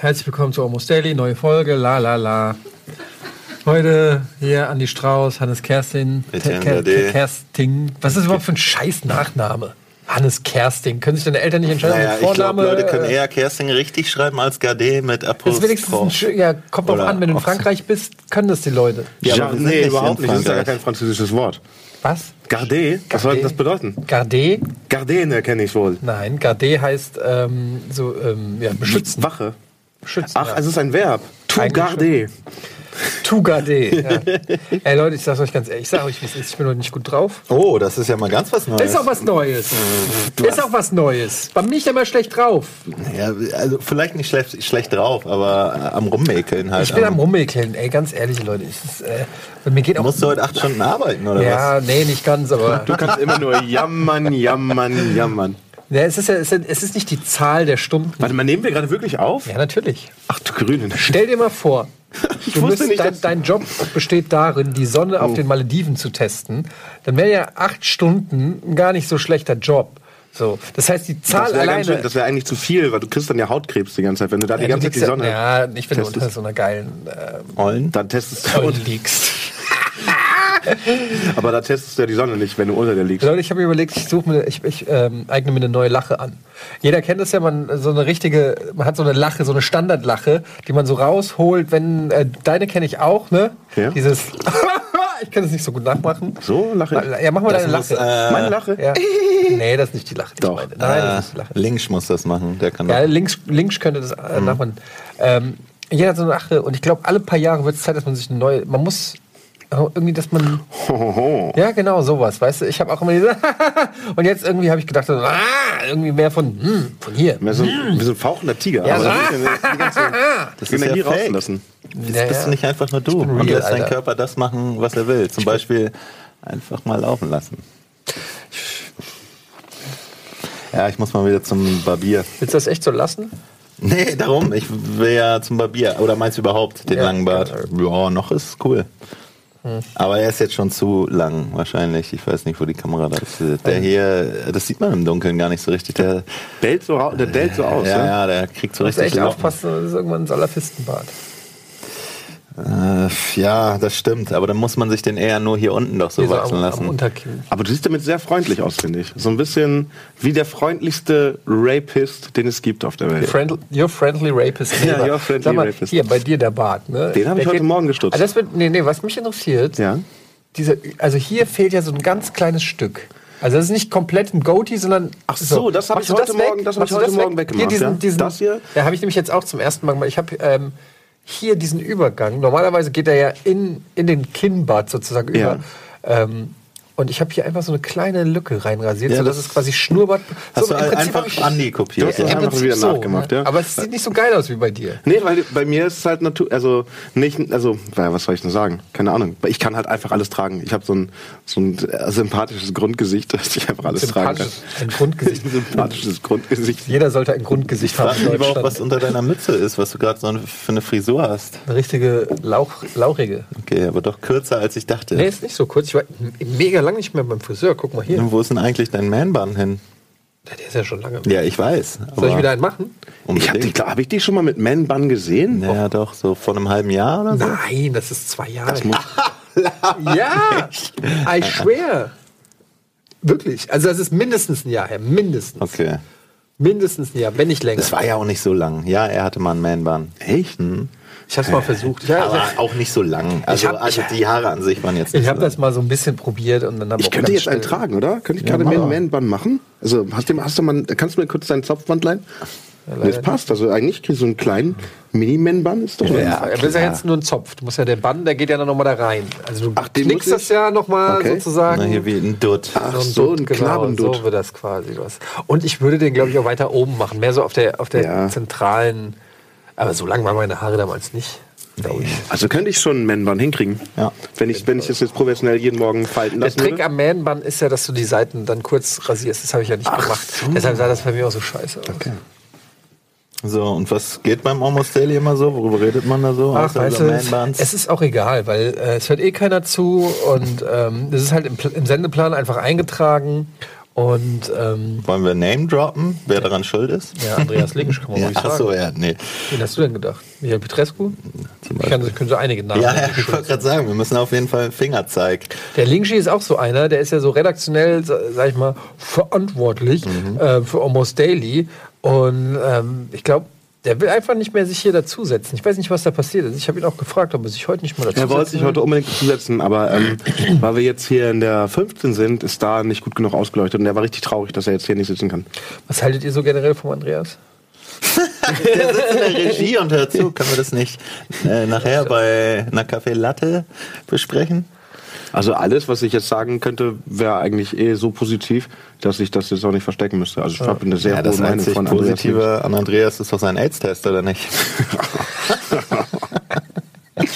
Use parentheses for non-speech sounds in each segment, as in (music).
Herzlich willkommen zu Almost Daily, neue Folge, la la la. Heute hier Andi Strauß, Hannes Kerstin, Etienne Ke- Ke- Gade. Kersting. Was ist überhaupt für ein scheiß Nachname? Hannes Kersting. Können sich deine Eltern nicht entscheiden? Naja, ich glaube, Vorname, Leute können äh, eher Kersting richtig schreiben als Gade mit Das ist wenigstens ein, Apostroph. ja, kommt drauf an, wenn du in. Frankreich bist, können das die Leute. Ja, Ja, aber nee, nicht überhaupt nicht. Das ist ja gar kein französisches Wort. Was? Gardé? Was soll das bedeuten? Gardé? Gardene kenne ich wohl. Nein, Gardé heißt ähm, so, ähm, ja, beschützen. Wache. beschützen Ach, ja. es ist ein Verb. To Eigentlich garder. To Gardé. Ja. Ey Leute, ich sag's euch ganz ehrlich, ich sag euch. Ich bin heute nicht gut drauf. Oh, das ist ja mal ganz was Neues. Ist auch was Neues. Ist auch was Neues. Bei mir ich immer schlecht drauf. Ja, also vielleicht nicht schlecht, schlecht drauf, aber äh, am Rummäkeln halt. Ich bin am Rummäkeln, ey, ganz ehrlich, Leute. Es ist, äh, mir geht auch. Musst du heute acht Stunden arbeiten, oder ja, nee, nicht ganz, aber. Du kannst immer nur jammern, jammern, jammern. Ja, es, ist ja, es ist- es ist nicht die Zahl der Stunden. Warte mal, nehmen wir gerade wirklich auf? Ja, natürlich. Ach du Grüne. Stell dir mal vor, Ich du wusste nicht, dein, dein Job besteht darin, die Sonne auf den Malediven zu testen. Dann wäre ja acht Stunden ein gar nicht so schlechter Job. So, das heißt, die Zahl Das alleine. schön, das wäre eigentlich zu viel, weil du kriegst dann ja Hautkrebs die ganze Zeit, wenn du da die ganze Zeit die Sonne Ja, du testest. unter so einer geilen äh, Ollen? Dann testest du, Säule liegst. (laughs) aber da testest du ja die Sonne nicht, wenn du unter der liegst. Leute, ich habe mir überlegt, ich suche mir, ich, ich ähm, eigne mir eine neue Lache an. Jeder kennt es ja, man so eine richtige, man hat so eine Lache, so eine Standardlache, die man so rausholt, wenn äh, deine kenne ich auch, ne? Ja. Dieses, (laughs) ich kann das nicht so gut nachmachen. So, lache ich. Ja, mach mal Das deine muss, Lache. äh, Meine Lache? ja. (laughs) Nee, das ist nicht die Lache. Die Doch. Ich meine. Nein, das Äh, ist die Lache. Links muss das machen, der kann Ja, das. links, links könnte das äh, nachmachen. Ähm, jeder hat so eine Lache und ich glaube, alle paar Jahre wird es Zeit, dass man sich eine neue, man muss irgendwie, dass man Hohoho. Ja, genau, sowas, weißt du? Ich habe auch immer diese (laughs) Und jetzt irgendwie habe ich gedacht, so, ah, irgendwie mehr von, hm, von hier. Wir sind, wir sind ein fauchender Tiger. Ja, aber so. das ist ja die ganze (laughs) Das ist ja fake. rauslassen. Jetzt Ja, bist du nicht einfach nur du bin und real, lässt dein Alter. Körper das machen, was er will. Zum Beispiel einfach mal laufen lassen. Ja, ich muss mal wieder zum Barbier. Willst du das echt so lassen? Nee, darum. Ich will ja zum Barbier. Oder meinst du überhaupt den Ja, langen Bart? Ja, noch ist cool. Aber er ist jetzt schon zu lang, wahrscheinlich. Ich weiß nicht, wo die Kamera da ist. Der hier, das sieht man im Dunkeln gar nicht so richtig. Der, Bellt so, der bellt so aus. ja, ja, der kriegt so richtig echt aufpassen, das ist irgendwann ein Salafistenbart. Äh, ja, das stimmt. Aber dann muss man sich den eher nur hier unten doch so so wachsen am, am lassen. Unterkinn. Aber du siehst damit sehr freundlich aus, finde ich. So ein bisschen wie der freundlichste Rapist, den es gibt auf der Welt. Friendly, your friendly rapist. (laughs) Ja, your friendly Sag mal, rapist. Hier, bei dir der Bart, ne? Den habe ich heute Morgen gestutzt. Also das wird, nee, nee, was mich interessiert, Ja. diese, also hier fehlt ja so ein ganz kleines Stück. Also das ist nicht komplett ein Goatee, sondern Ach so, das hab Machst ich du heute weg? Morgen- das hab Machst ich heute Morgen weg? weggemacht, Hier diesen, ja. diesen, Das hier? Ja, habe ich nämlich jetzt auch zum ersten Mal gemacht. Ich habe ähm, hier diesen Übergang. Normalerweise geht er ja in, in den Kinnbart sozusagen über. Ja. Ähm, und ich habe hier einfach so eine kleine Lücke reinrasiert, Ja, sodass das- es quasi Schnurrbart. Hast so, du einfach ich- Andi kopiert. Du hast das im einfach wieder so, nachgemacht, ne? ja. Aber es sieht nicht so geil aus wie bei dir. Nee, weil bei mir ist es halt natürlich, also nicht, also, ja, was soll ich denn sagen? Keine Ahnung. Ich kann halt einfach alles tragen. Ich habe so ein, so ein äh, sympathisches Grundgesicht, (laughs) dass ich einfach alles tragen kann. Sympathisches, ein Grundgesicht. Ein (laughs) sympathisches Grundgesicht. Jeder sollte ein Grundgesicht haben Frag in mich aber auch, was unter deiner Mütze ist, was du gerade so für eine Frisur hast. Eine richtige Lauch, lauchige. Okay, aber doch kürzer, als ich dachte. Nee, ist nicht so kurz. Ich war mega lang nicht mehr beim Friseur. Guck mal hier. Wo ist denn eigentlich dein Man-Bun hin? Ja, der ist ja schon lange. Ja, ich weiß. Soll ich wieder einen machen? Ich habe die, Unbedingt. hab ich die schon mal mit Man Bun gesehen? Ja, doch, so vor einem halben Jahr oder so. Nein, das ist zwei Jahre. Das muss, (laughs) ja, I swear. Wirklich. Also das ist mindestens ein Jahr her. Mindestens. Okay. Mindestens ein Jahr, wenn nicht länger. Das war ja auch nicht so lang. Ja, er hatte mal einen Man-Bun. echt? Ich habe es mal (laughs) versucht. Ja, Aber auch nicht so lang. Also, hab- also die Haare an sich waren jetzt ich nicht habe so das mal so ein bisschen probiert und dann habe Ich könnte jetzt einen tragen, oder? Könnte ich gerade mach mir mal. einen Man Bun machen? Also hast du, hast du mal, kannst du mir kurz deinen Zopfband leihen? leider das passt. Also eigentlich so einen kleinen Mini-Man-Bun ist doch Ja, Ja, das ist ja jetzt nur ein Zopf. Du musst ja der Bann, der geht ja dann nochmal da rein. Also du Ach, den knickst das ich- ja nochmal Okay. sozusagen. Na, hier wie ein Dutt. Ach so, ein Dutt, Knabendutt. So wird das quasi was. Und ich würde den, glaube ich, auch weiter oben machen. Mehr so auf der, auf der Ja. zentralen. Aber so lang waren meine Haare damals nicht. glaube ich. Also könnte ich schon einen Man-Bun hinkriegen. Ja. Wenn ich, wenn ich das jetzt professionell jeden Morgen falten Der lassen Trick würde. am Man-Bun ist ja, dass du die Seiten dann kurz rasierst. Das habe ich ja nicht gemacht. Deshalb sah das bei mir auch so scheiße aus. So, und was geht beim Almost Daily immer so? Worüber redet man da so? Ach, weißt du, es ist auch egal, weil äh, es hört eh keiner zu und ähm, das ist halt im, im Sendeplan einfach eingetragen und ähm, Wollen wir Name droppen, wer daran schuld ist? ja, Andreas Links kann man (laughs) Ja, ruhig sagen. ja, nee. Wen hast du denn gedacht? Michael Petrescu? Zum Ich kann, könnte so einige Namen Ja, ja, ich wollte gerade sagen, wir müssen auf jeden Fall Fingerzeig. Der Lingschi ist auch so einer, der ist ja so redaktionell, sa- sag ich mal, verantwortlich Mhm. äh, für Almost Daily. Und ähm, ich glaube, der will einfach nicht mehr sich hier dazusetzen. Ich weiß nicht, was da passiert ist. Ich habe ihn auch gefragt, ob er sich heute nicht mal dazu Er wollte sich heute unbedingt zusetzen, aber ähm, (clears throat) weil wir jetzt hier in der 15 sind, ist da nicht gut genug ausgeleuchtet. Und er war richtig traurig, dass er jetzt hier nicht sitzen kann. Was haltet ihr so generell vom Andreas? (laughs) Der sitzt in der Regie und hört zu. Können wir das nicht äh, nachher bei einer Kaffee Latte besprechen? Also alles, was ich jetzt sagen könnte, wäre eigentlich eh so positiv, dass ich das jetzt auch nicht verstecken müsste. Also ich habe eine sehr Ja, hohe das Meinung einzig von Andreas. Positive an Andreas ist doch sein AIDS-Test, oder nicht? (laughs)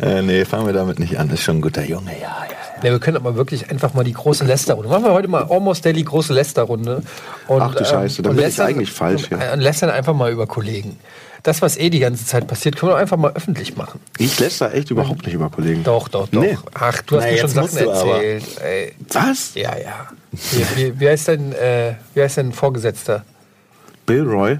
äh, nee, fangen wir damit nicht an. Ist schon ein guter Junge, ja, ja. Ja, wir können aber wirklich einfach mal die große Lästerrunde. Machen wir heute mal Almost Daily große Lästerrunde. Und, Ach du Scheiße, dann und bin ich eigentlich falsch, ja. Und lästern einfach mal über Kollegen. Das, was eh die ganze Zeit passiert, können wir einfach mal öffentlich machen. Ich lässt da echt überhaupt nicht über Kollegen. Doch, doch, doch. Nee. Ach, du hast Na, mir schon Sachen erzählt. Ey. Was? Ja, ja. Wie, wie, wie, heißt dein, äh, wie heißt dein Vorgesetzter? Bill Roy?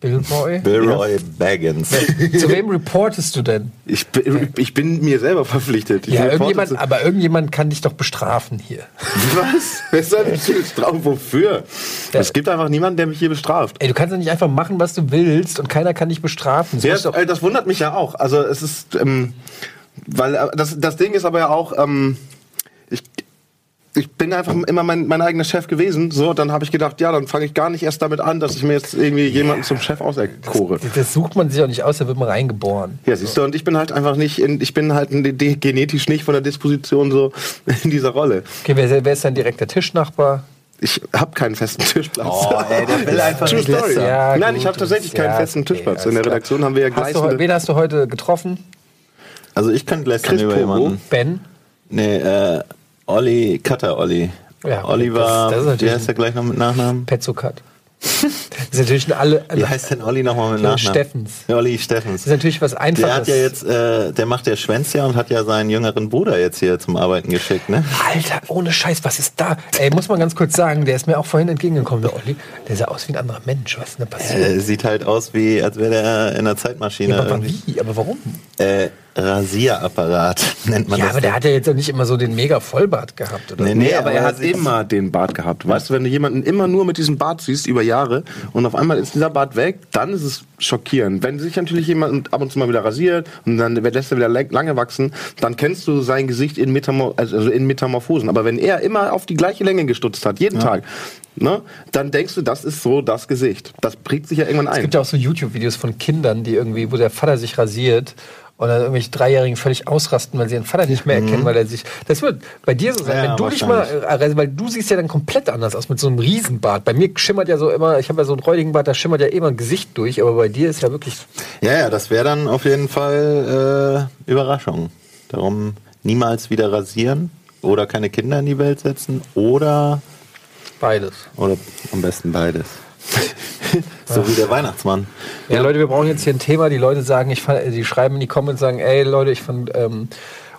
Bill Roy? Bill Roy Baggins. Zu wem reportest du denn? Ich, bin- ich bin mir selber verpflichtet. Ich Ja, irgendjemand, aber irgendjemand kann dich doch bestrafen hier. (laughs) Was? Wer soll mich hier bestrafen? Wofür? Es gibt einfach niemanden, der mich hier bestraft. Ey, du kannst doch nicht einfach machen, was du willst und keiner kann dich bestrafen. Das Ja, äh, das wundert mich ja auch. Also es ist, ähm, weil äh, das, das Ding ist aber ja auch, ähm, ich bin einfach immer mein, mein eigener Chef gewesen. So, dann habe ich gedacht, ja, dann fange ich gar nicht erst damit an, dass ich mir jetzt irgendwie jemanden zum Chef auserkore. das sucht man sich auch nicht aus, da wird man reingeboren. Ja, siehst du, und ich bin halt einfach nicht, in, ich bin halt in, de- genetisch nicht von der Disposition so in dieser Rolle. Okay, wer, wer ist dein direkter Tischnachbar? Ich habe keinen festen Tischplatz. Oh, ey, der will (laughs) einfach True nicht Story. Ja, Nein, ich habe tatsächlich keinen ja, festen Tischplatz. In der klar. Redaktion haben wir ja Hast du, heu- gleißende... wen hast du heute getroffen? Also ich könnte lästern Chris über Pogo? jemanden. Ben? Nee, äh, Olli, Cutter Olli. Ja, Oliver, das- das wie heißt der gleich noch mit Nachnamen? Petzokat. Das ist natürlich alle. Wie heißt denn Olli nochmal mit Nachnamen? Steffens. Olli Steffens. Das ist natürlich was Einfaches. Der hat ja jetzt, äh, der macht ja Schwänz ja und hat ja seinen jüngeren Bruder jetzt hier zum Arbeiten geschickt, ne? Alter, ohne Scheiß, was ist da? Ey, muss man ganz kurz sagen, der ist mir auch vorhin entgegengekommen, der Olli. Der sah aus wie ein anderer Mensch. Was ist denn da passiert? Äh, sieht halt aus wie, als wäre der in einer Zeitmaschine. ja, aber irgendwie. wie? Aber warum? Äh, Rasierapparat (laughs) nennt man Ja, das. aber der hat ja jetzt auch nicht immer so den mega Vollbart gehabt, oder? Nee, Nee, Nee, aber er hat immer den Bart gehabt. Weißt du, wenn du jemanden immer nur mit diesem Bart siehst über Jahre und auf einmal ist dieser Bart weg, dann ist es schockierend. Wenn sich natürlich jemand ab und zu mal wieder rasiert und dann lässt er wieder lange wachsen, dann kennst du sein Gesicht in, Metamor also in Metamorphosen. Aber wenn er immer auf die gleiche Länge gestutzt hat, jeden Tag, ne, dann denkst du, das ist so das Gesicht. Das prägt sich ja irgendwann Es ein. gibt ja auch so YouTube-Videos von Kindern, die irgendwie, wo der Vater sich rasiert und dann irgendwelche Dreijährigen völlig ausrasten, weil sie ihren Vater nicht mehr erkennen, weil er sich. Das wird bei dir so sein, Ja, wenn du dich mal, weil du siehst ja dann komplett anders aus mit so einem Riesenbart. Bei mir schimmert ja so immer, ich habe ja so einen räudigen Bart, da schimmert ja immer ein Gesicht durch, aber bei dir ist ja wirklich. Ja, ja, das wäre dann auf jeden Fall äh, Überraschung. Darum niemals wieder rasieren oder keine Kinder in die Welt setzen oder Beides. oder am besten beides. (laughs) so wie der Weihnachtsmann. Ja, Leute, wir brauchen jetzt hier ein Thema. Die Leute sagen, ich die schreiben in die Comments, sagen, ey Leute, ich fand ähm,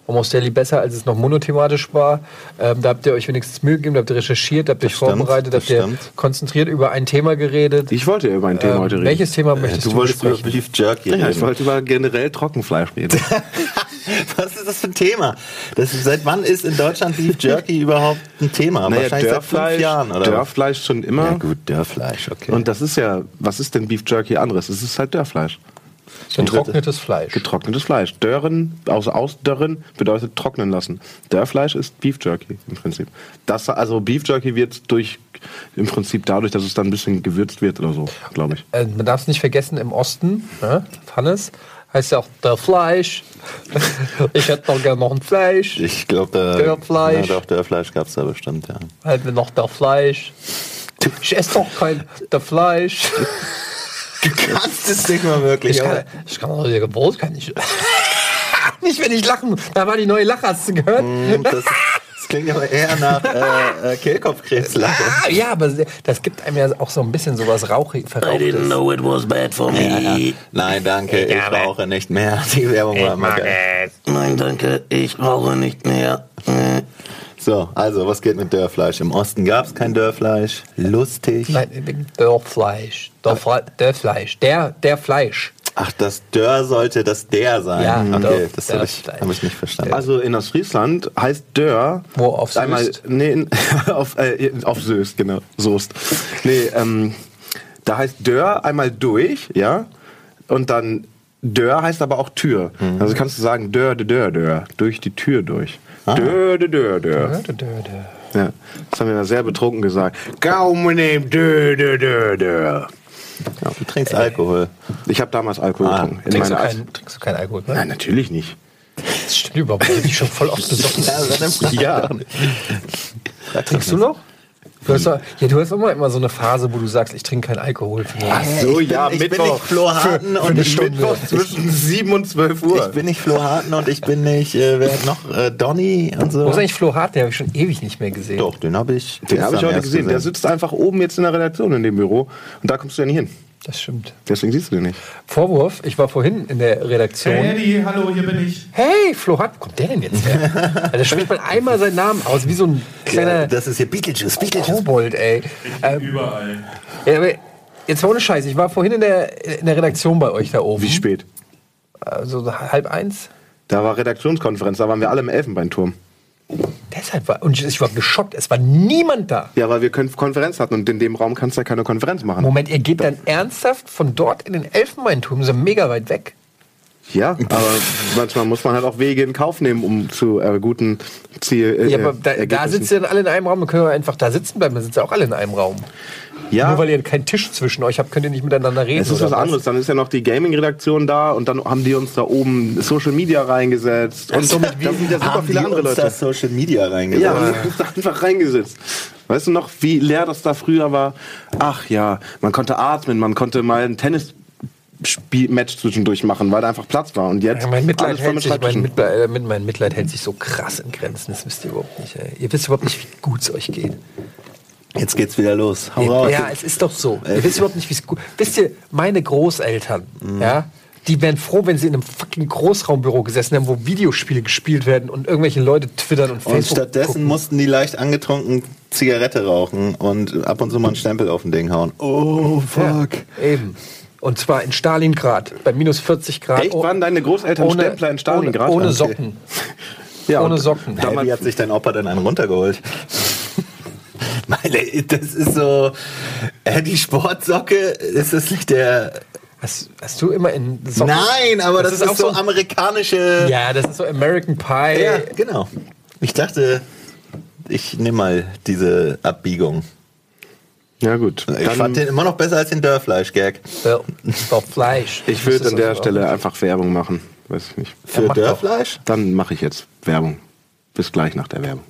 Almost Daily besser, als es noch monothematisch war. Ähm, da habt ihr euch wenigstens Mühe gegeben, da habt ihr recherchiert, da habt ihr euch stimmt, vorbereitet, das habt ihr stimmt. konzentriert über ein Thema geredet. Ich wollte ja über ein Thema Ähm, heute reden. welches Thema möchtest Äh, Du du, wolltest über? Beef Jerky Ja, ich reden. wollte über generell Trockenfleisch reden. (laughs) Was ist das für ein Thema? Das, seit wann ist in Deutschland Beef Jerky (laughs) überhaupt ein Thema? Naja, Wahrscheinlich seit fünf Jahren, oder? Dörrfleisch schon immer. Ja gut, Dörrfleisch, okay. Und das ist ja, was ist denn Beef Jerky anderes? Es ist halt Dörrfleisch. Getrocknetes Fleisch. Getrocknetes Fleisch. Dörren, aus ausdörren bedeutet trocknen lassen. Dörrfleisch ist Beef Jerky im Prinzip. Das, also Beef Jerky wird durch, im Prinzip dadurch, dass es dann ein bisschen gewürzt wird oder so, glaube ich. Äh, man darf es nicht vergessen, im Osten, ne, Hannes, heißt ja auch der Fleisch. (laughs) ich hätte doch gerne noch ein Fleisch. ich glaube, da, Dörrfleisch. Ja, doch, Dörrfleisch gab es da bestimmt, ja. Halt mir noch der Fleisch. Ich esse doch kein der Fleisch. (laughs) Du kannst es nicht mal wirklich. Ich kann, ich kann auch ihr Brot kann ich. (laughs) nicht, wenn ich lachen. Da war die neue Lache, hast du gehört? Das, das klingt aber eher nach äh, äh, Kehlkopfkrebslache. Ah, ja, aber das gibt einem ja auch so ein bisschen sowas rauchig, I didn't verrauchtes. know it was bad for me. Ja, ja. Nein, danke, ich rauche nicht mehr. Die Werbung war immer geil. Nein, danke, ich rauche nicht mehr. So, also, was geht mit Dörrfleisch? Im Osten gab es kein Dörrfleisch. Lustig. Nein, Dörrfleisch. Dörrfle Dörrfleisch. Der, der Fleisch. Ach, das Dörr sollte das der sein. Ja, okay, Dörr- das habe ich, hab ich nicht verstanden. Also in Ostfriesland heißt Dörr. Wo, auf einmal, Soest? Nee, in, (laughs) auf, äh, auf Soest, genau. Soest. Nee, ähm, da heißt Dörr einmal durch, ja. Und dann Dörr heißt aber auch Tür. Mhm. Also kannst du sagen Dörr, Dörr, Dörr. Durch die Tür durch. Ah. Dörr, Dörr, Dörr. Dö, dö, dö. Ja, das haben wir da sehr betrunken gesagt. Gaumen nehmen, Dörr, Dörr, Dörr, Dörr. du trinkst Alkohol. Ich habe damals Alkohol Ah, getrunken. In Trinkst, du kein, trinkst du keinen Alkohol? Ne? Nein, natürlich nicht. Das stimmt überhaupt nicht. Ich bin schon voll (laughs) oft besoffen. Ja. Trinkst du noch? Du hast, ja, du hast immer, immer so eine Phase, wo du sagst, ich trinke keinen Alkohol. Ach so, ich bin, ja, ich bin Mittwoch. nicht Flo Harten und eine ich bin, Stunde. Zwischen 7 und 12 Uhr. ich bin nicht Flo Harten und ich bin nicht, äh, wer hat noch, äh, Donny und so. Wo ist eigentlich Flo Hart? Den habe ich schon ewig nicht mehr gesehen. Doch, den habe ich. Den habe ich heute erst gesehen. Der sitzt einfach oben jetzt in der Redaktion in dem Büro. Und da kommst du ja nicht hin. Das stimmt. Deswegen siehst du den nicht. Vorwurf, ich war vorhin in der Redaktion. Hey Eddie, hallo, hier bin ich. Hey, Flo wo kommt der denn jetzt her? (laughs) also, da spricht man einmal seinen Namen aus, wie so ein kleiner Ja, das ist hier Beetlejuice, Beetlejuice. Kobold, ey. Ähm, Überall. ja, aber jetzt ohne Scheiß, ich war vorhin in der, in der Redaktion bei euch da oben. Wie spät? Also halb eins. Da war Redaktionskonferenz, da waren wir alle im Elfenbeinturm. Deshalb war, und ich war geschockt, es war niemand da. Ja, weil wir Kon- Konferenz hatten und in dem Raum kannst du ja keine Konferenz machen. Moment, ihr geht dann ernsthaft von dort in den Elfenbeinturm, so mega weit weg. Ja, aber manchmal muss man halt auch Wege in Kauf nehmen, um zu äh, guten Ziel. Äh, Ja, aber da, da ihr dann alle in einem Raum, dann können wir einfach da sitzen bleiben, dann sitzen ja auch alle in einem Raum. Ja, Nur weil ihr keinen Tisch zwischen euch habt, könnt ihr nicht miteinander reden. es ist oder was anderes. Dann ist ja noch die Gaming-Redaktion da und dann haben die uns da oben Social Media reingesetzt. Und somit da sind ja super Haben viele die andere uns Leute. da Social Media reingesetzt? Ja, uns da einfach reingesetzt. Weißt du noch, wie leer das da früher war? Ach ja, man konnte atmen, man konnte mal ein Tennis. Match zwischendurch machen, weil da einfach Platz war. Und jetzt Ja, mein, Mitleid hält mit sich, mein. Mitleid, äh, mein Mitleid hält sich so krass in Grenzen, das wisst ihr überhaupt nicht. Ey. Ihr wisst überhaupt nicht, wie gut es euch geht. Jetzt geht's wieder los. Hau raus. Ja, es ist doch so. Ihr wisst überhaupt nicht, wie es gut Wisst ihr, meine Großeltern, ja, die wären froh, wenn sie in einem fucking Großraumbüro gesessen haben, wo Videospiele gespielt werden und irgendwelche Leute twittern und Und Facebook stattdessen gucken. mussten die leicht angetrunken Zigarette rauchen und ab und zu mal einen Stempel auf den Ding hauen. Oh, fuck. Ja, eben. Und zwar in Stalingrad, bei minus 40 Grad. Echt? Waren deine Großeltern Stempler in Stalingrad? Ohne, ohne. Socken. (laughs) Ja, ohne Socken. Hey, wie hat sich dein Opa denn einen runtergeholt? (laughs) Meine, das ist so. Äh, die Sportsocke, ist das nicht der. Hast, hast du immer in Socken? Nein, aber das, ist, auch so so- amerikanische. Ja, das ist so American Pie. Ja, genau. Ich dachte, ich nehme mal diese Abbiegung. Ja, gut. Ich Dann- fand den immer noch besser als den Dörrfleisch-Gag. Well, doch Fleisch. Ich würde an der also Stelle einfach Werbung machen. Weiß ich nicht. Für. Dörrfleisch? Dann mache ich jetzt Werbung. Bis gleich nach der Werbung.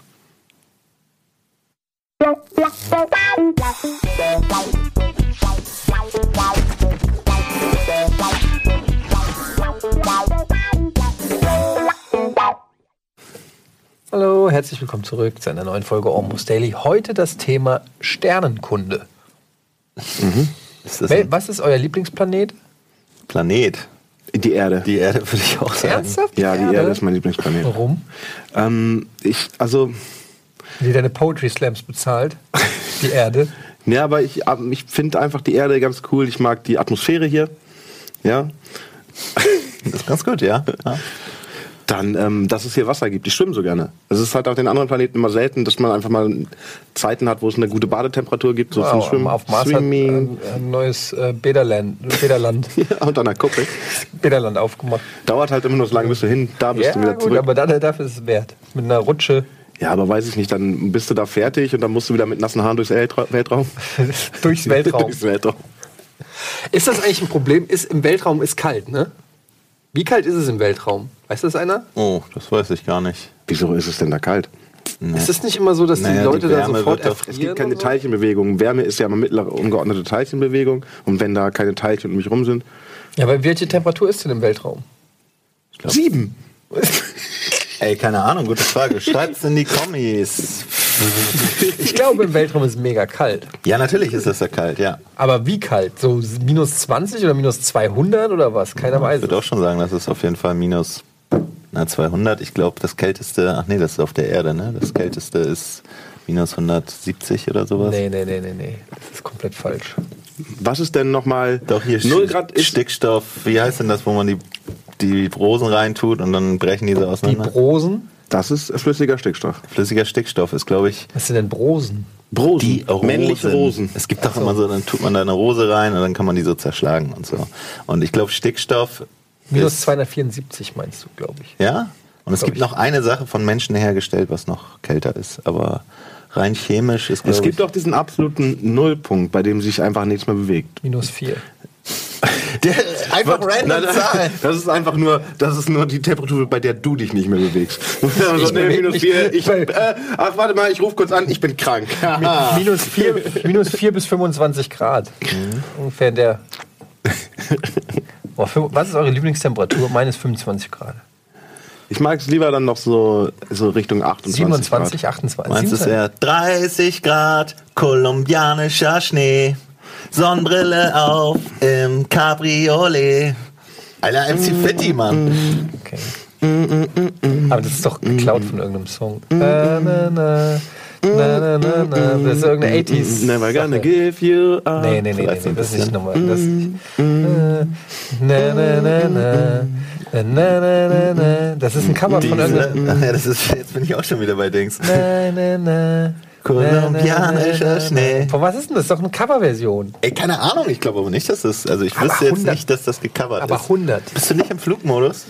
Hallo, herzlich willkommen zurück zu einer neuen Folge Almost Daily. Heute das Thema Sternenkunde. Ist das Wel- ein Was ist euer Lieblingsplanet? Planet? Die Erde. Die Erde (laughs) würde ich auch sagen. Ernsthaft? ja, die Erde ist mein Lieblingsplanet. Warum? Ähm, ich, also, Die deine Poetry Slams bezahlt. Die Erde. (laughs) ja, aber ich, ähm, ich finde einfach die Erde ganz cool. Ich mag die Atmosphäre hier. Ja. Das ist ganz gut, ja. (laughs) ja. Dann, ähm, dass es hier Wasser gibt. Ich schwimme so gerne. Es ist halt auf den anderen Planeten immer selten, dass man einfach mal Zeiten hat, wo es eine gute Badetemperatur gibt, so zum Wow, Schwimmen. auf Mars hat Swimming. ein, neues äh, Bäderland, Bäderland, (laughs) Ja, und an der Kuppe. Bäderland aufgemacht. Dauert halt immer nur so lange, bis du hin, da bist Ja, du wieder gut, zurück. aber dann, dafür ist es wert. Mit einer Rutsche ja, aber weiß ich nicht, dann bist du da fertig und dann musst du wieder mit nassen Haaren durchs Weltra Weltraum. (laughs) durchs Weltraum. (laughs) durchs Weltraum. Ist das eigentlich ein Problem? Ist im Weltraum ist kalt, ne? Wie kalt ist es im Weltraum? Weiß das einer? Oh, das weiß ich gar nicht. Wieso ist es denn da kalt? Ist es nicht immer so, dass Naja, die die Leute da Wärme sofort doch- Es erfrieren? gibt keine so? Teilchenbewegung. Wärme ist ja immer mittlere ungeordnete Teilchenbewegung. Und wenn da keine Teilchen um mich rum sind. Ja, aber welche Temperatur ist denn im Weltraum? Sieben! (laughs) Ey, keine Ahnung, gute Frage. Schreibt's in die Kommis. Ich glaube, im Weltraum ist es mega kalt. Ja, natürlich ist das ja kalt, ja. Aber wie kalt? So minus 20 oder minus 200 oder was? Keiner Ich weiß. würde auch schon sagen, das ist auf jeden Fall minus na, 200. Ich glaube, das kälteste, ach nee, das ist auf der Erde, ne? Das kälteste ist minus 170 oder sowas. Nee, nee, nee, nee, nee. Das ist komplett falsch. Was ist denn nochmal? Doch hier 0 Sch- Grad ist. Stickstoff, wie heißt denn das, wo man die, die Rosen reintut und dann brechen diese Die auseinander? Brosen? Das ist flüssiger Stickstoff. Flüssiger Stickstoff ist, glaube ich, Was sind denn Brosen? Brosen. die Rosen. Männliche Rosen. Es gibt doch immer so, dann tut man da eine Rose rein und dann kann man die so zerschlagen und so. Und ich glaube, Stickstoff Minus ist, 274 meinst du, glaube ich. Ja? Und es gibt ich. noch eine Sache von Menschen hergestellt, was noch kälter ist. Aber rein chemisch ist, Es gibt ich... auch diesen absoluten Nullpunkt, bei dem sich einfach nichts mehr bewegt. Minus 4. (laughs) Der, einfach random Nein, nein, Zahlen. (laughs) Das ist einfach nur, das ist nur die Temperatur, bei der du dich nicht mehr bewegst. (laughs) Also, nee, beweg minus vier, ich, äh, ach, warte mal, ich rufe kurz an, ich bin krank. Haha. Minus 4, minus 4 bis 25 Grad. Ungefähr in der. Fünf- was ist eure Lieblingstemperatur? Meine ist 25 Grad. Ich mag es lieber dann noch so, so Richtung 28 27, Grad. 28. Meinst du es 27. eher 30 Grad, kolumbianischer Schnee, Sonnenbrille auf im Cabriolet. Alter, MC Fetti, Mann. Okay. Aber das ist doch geklaut von irgendeinem Song. Na, na, na, na, na, na, na. Das ist irgendeine 80s. Never gonna give you up. Nee, nee, nee, nee, nee das ist nicht nochmal. Das ist nicht. Na, na, na, na. Na, na, na, na. Das ist ein Cover von irgendeinem. Ja, das ist, jetzt bin ich auch schon wieder bei Dings. Na, na, na. Kolumbianischer. Schnee. Von was ist denn das? Das ist doch eine Coverversion. Ey, keine Ahnung, ich glaube aber nicht, dass das, also ich Aber wüsste jetzt 100. nicht, dass das gecovert Aber ist. 100. Bist du nicht im Flugmodus?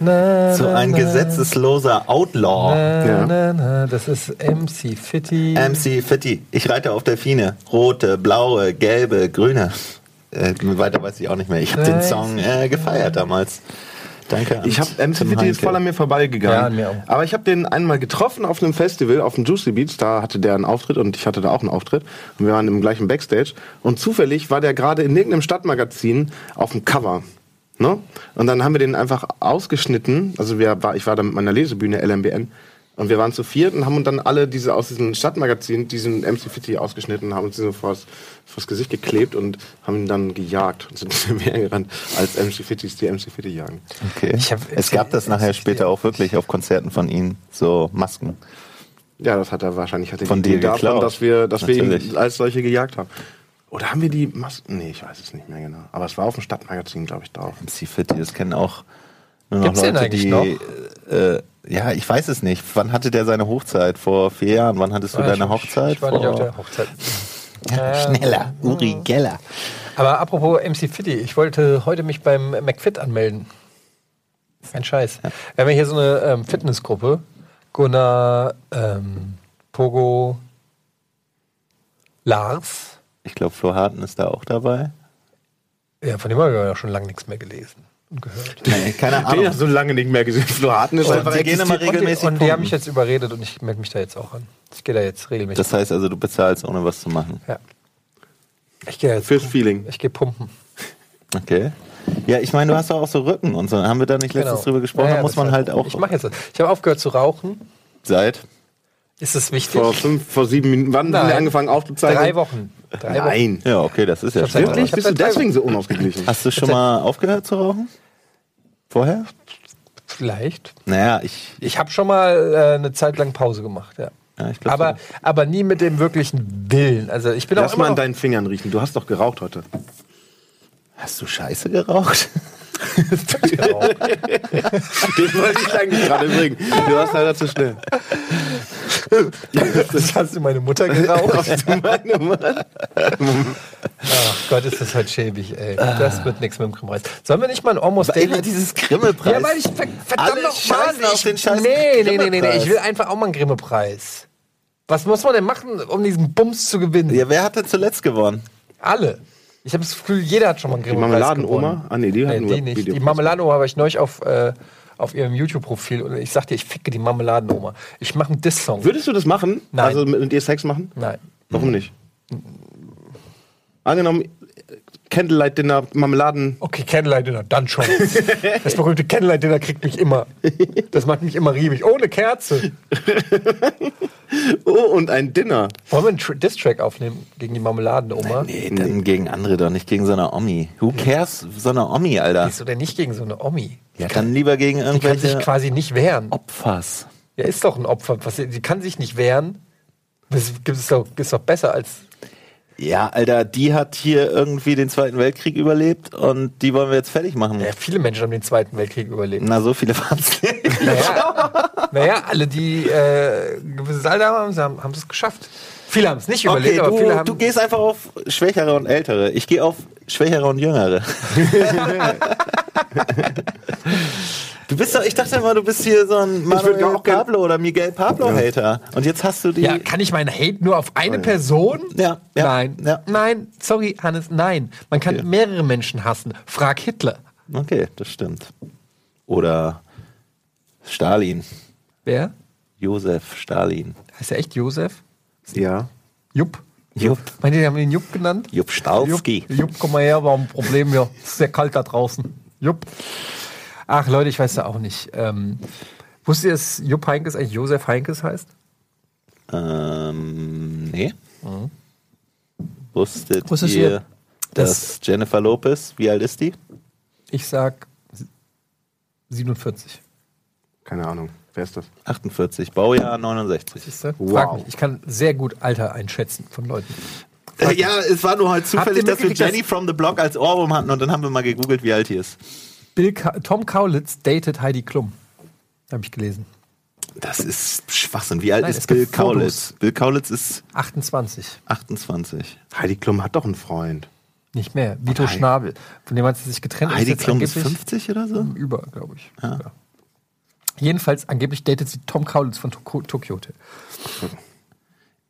Na, So ein na. gesetzesloser Outlaw. Na, Ja. na, na. Das ist MC Fitty. MC Fitti, ich reite auf Delfine. Rote, blaue, gelbe, grüne. Äh, weiter weiß ich auch nicht mehr. Ich habe den Song äh, gefeiert damals. Danke. an Ich habe Tim Fitty ist Heinke. voll an mir vorbeigegangen. Ja, an mir auch. Aber ich habe den einmal getroffen auf einem Festival, auf dem Juicy Beats. Da hatte der einen Auftritt und ich hatte da auch einen Auftritt. Und wir waren im gleichen Backstage. Und zufällig war der gerade in irgendeinem Stadtmagazin auf dem Cover. Ne? Und dann haben wir den einfach ausgeschnitten. Also wir war, ich war da mit meiner Lesebühne LMBN. Und wir waren zu viert und haben uns dann alle diese aus diesem Stadtmagazin, diesen MC Fitty ausgeschnitten, haben uns so vors, vors Gesicht geklebt und haben ihn dann gejagt und sind (laughs) mehr gerannt, als MC Fittys die MC Fitty jagen. Okay. Ich hab- es gab das nachher später auch wirklich auf Konzerten von ihnen, so Masken. Ja, das hat er wahrscheinlich hat er Von die dir Idee davon, dass wir, dass wir ihn als solche gejagt haben. Oder haben wir die Masken? Nee, ich weiß es nicht mehr genau. Aber es war auf dem Stadtmagazin, glaube ich, drauf. MC Fitti, das kennen auch nur noch Gibt's Leute, eigentlich die. noch? Äh, ja, ich weiß es nicht. Wann hatte der seine Hochzeit? Vor vier Jahren. Wann hattest du Ah, deine ich- Hochzeit? Ich war nicht Vor- auf der Hochzeit. ja, schneller. Uri Geller. Aber apropos MC Fitty, ich wollte heute mich beim McFit anmelden. Kein Scheiß. Wir haben ja hier so eine ähm, Fitnessgruppe. Gunnar, ähm, Pogo, Lars. Ich glaube, Flo Harten ist da auch dabei. Ja, von dem haben wir ja schon lange nichts mehr gelesen und gehört. Nee, keine Den Ahnung. hast du lange nicht mehr gesehen. Flo Harten ist einfach die gehen immer regelmäßig und die, und die haben mich jetzt überredet und ich melde mich da jetzt auch an. Ich gehe da jetzt regelmäßig. Das heißt also, du bezahlst, ohne was zu machen. ja. Ich gehe jetzt. Fürs Feeling. Ich gehe pumpen. Okay. Ja, ich meine, du hast doch auch so Rücken und so. Haben wir da nicht letztens Genau. drüber gesprochen? Ja, ja, da muss man halt ich. auch Ich mache jetzt. Ich habe aufgehört zu rauchen. seit. Ist es wichtig? Vor fünf, vor sieben Minuten. Wann haben wir angefangen aufzuzeichnen? Drei Wochen. Drei Wochen. Nein. Ja, okay, das ist ja schon. Wirklich? Bist du deswegen so unausgeglichen? Hast du schon mal aufgehört zu rauchen? Vorher? Vielleicht. Naja, ich. Ich habe schon mal äh, eine Zeit lang Pause gemacht, ja. Ja, ich glaub aber, aber nie mit dem wirklichen Willen. Also ich bin Lass auch mal an deinen Fingern riechen. Du hast doch geraucht heute. Hast du Scheiße geraucht? geraucht. (laughs) Den wollte ich eigentlich gerade bringen. Du warst leider zu schnell. Das (laughs) hast du meine Mutter geraucht. Hast du meine Mann? (laughs) Ach Gott, ist das heute schäbig, ey. Das wird nichts mit dem Grimme-Preis. Sollen wir nicht mal ein Almost Immer Daily... dieses Grimme-Preis. Ja, weil ich ver- verdammt Alle noch scheißen auf ich, den scheiß nee, nee, nee, nee, nee, ich will einfach auch mal einen Grimme-Preis. Was muss man denn machen, um diesen Bums zu gewinnen? Ja, wer hat denn zuletzt gewonnen? Alle. Ich habe das Gefühl, jeder hat schon mal einen Die Grimme-Preis Marmeladenoma? gewonnen. Ah, nee, die hat Nee, nur die nicht. Die. Marmeladenoma habe ich neulich auf, äh, auf ihrem YouTube-Profil und ich sag dir, ich ficke die Marmeladenoma. Ich mache einen Diss-Song. Würdest du das machen? Nein. Also mit, mit ihr Sex machen? Nein. Warum nicht? Angenommen, Candlelight Dinner, Marmeladen. Okay, Candlelight Dinner, dann schon. (laughs) Das berühmte Candlelight Dinner kriegt mich immer. Das macht mich immer riebig. Ohne Kerze. (laughs) Oh, und ein Dinner. Wollen wir einen Tr- Diss-Track aufnehmen gegen die Marmeladenoma? Nee, dann gegen andere doch, nicht gegen so eine Omi. Who cares, so eine Omi, Alter? Wieso denn nicht gegen so eine Omi? Ja, dann lieber gegen Die kann sich irgendwelche quasi nicht wehren. Opfers. Ja, ist doch ein Opfer. Was, die kann sich nicht wehren. Das gibt es doch, ist doch besser als. Ja, Alter, die hat hier irgendwie den Zweiten Weltkrieg überlebt und die wollen wir jetzt fertig machen. Ja, viele Menschen haben den Zweiten Weltkrieg überlebt. Na, so viele waren es nicht. Naja, (laughs) naja, alle, die äh, ein gewisses Alter haben, haben es geschafft. Viele haben es nicht überlebt, Okay, aber viele haben. du gehst einfach auf Schwächere und Ältere. Ich gehe auf Schwächere und Jüngere. (laughs) (laughs) du bist doch, ich dachte immer, du bist hier so ein Manuel auch Pablo oder Miguel Pablo-Hater. Und jetzt hast du die. ja, kann ich meinen Hate nur auf eine Person? Ja, ja, nein, ja. nein, sorry, Hannes, nein. Man kann Okay. mehrere Menschen hassen. Frag Hitler. Okay, das stimmt. Oder Stalin. Wer? Josef Stalin. Heißt er echt Josef? Ja. Jupp. Jupp. Meint ihr, die haben ihn Jupp genannt? Jupp Stalski. Jupp, Jupp, komm mal her, war ein Problem hier. Es ist sehr kalt da draußen. Jupp. Ach Leute, ich weiß da auch nicht. Ähm, wusstet ihr, dass Jupp Heinkes eigentlich Josef Heinkes heißt? Ähm, nee. Wusstet, Mhm. Wusstet ihr, ihr, dass Jennifer Lopez, wie alt ist die? Ich sag 47. Keine Ahnung. Wer ist das? 48, Baujahr 69. Siehst du? Wow. Frag mich. Ich kann sehr gut Alter einschätzen von Leuten. Äh, ja, es war nur halt zufällig, dass wir Jenny from the Block als Ohrwurm hatten und dann haben wir mal gegoogelt, wie alt die ist. Bill Ka Tom Kaulitz datet Heidi Klum. Habe ich gelesen. Das ist Schwachsinn. Wie alt Nein, ist Bill gibt Fotos. Kaulitz? Bill Kaulitz ist 28. 28. Heidi Klum hat doch einen Freund. Nicht mehr. Vito Heidi- Schnabel. Von dem hat sie sich getrennt. Heidi jetzt Klum ist angeblich- 50 oder so? Über, glaube ich. Ja. Jedenfalls, angeblich datet sie Tom Kaulitz von Tokyo Hotel.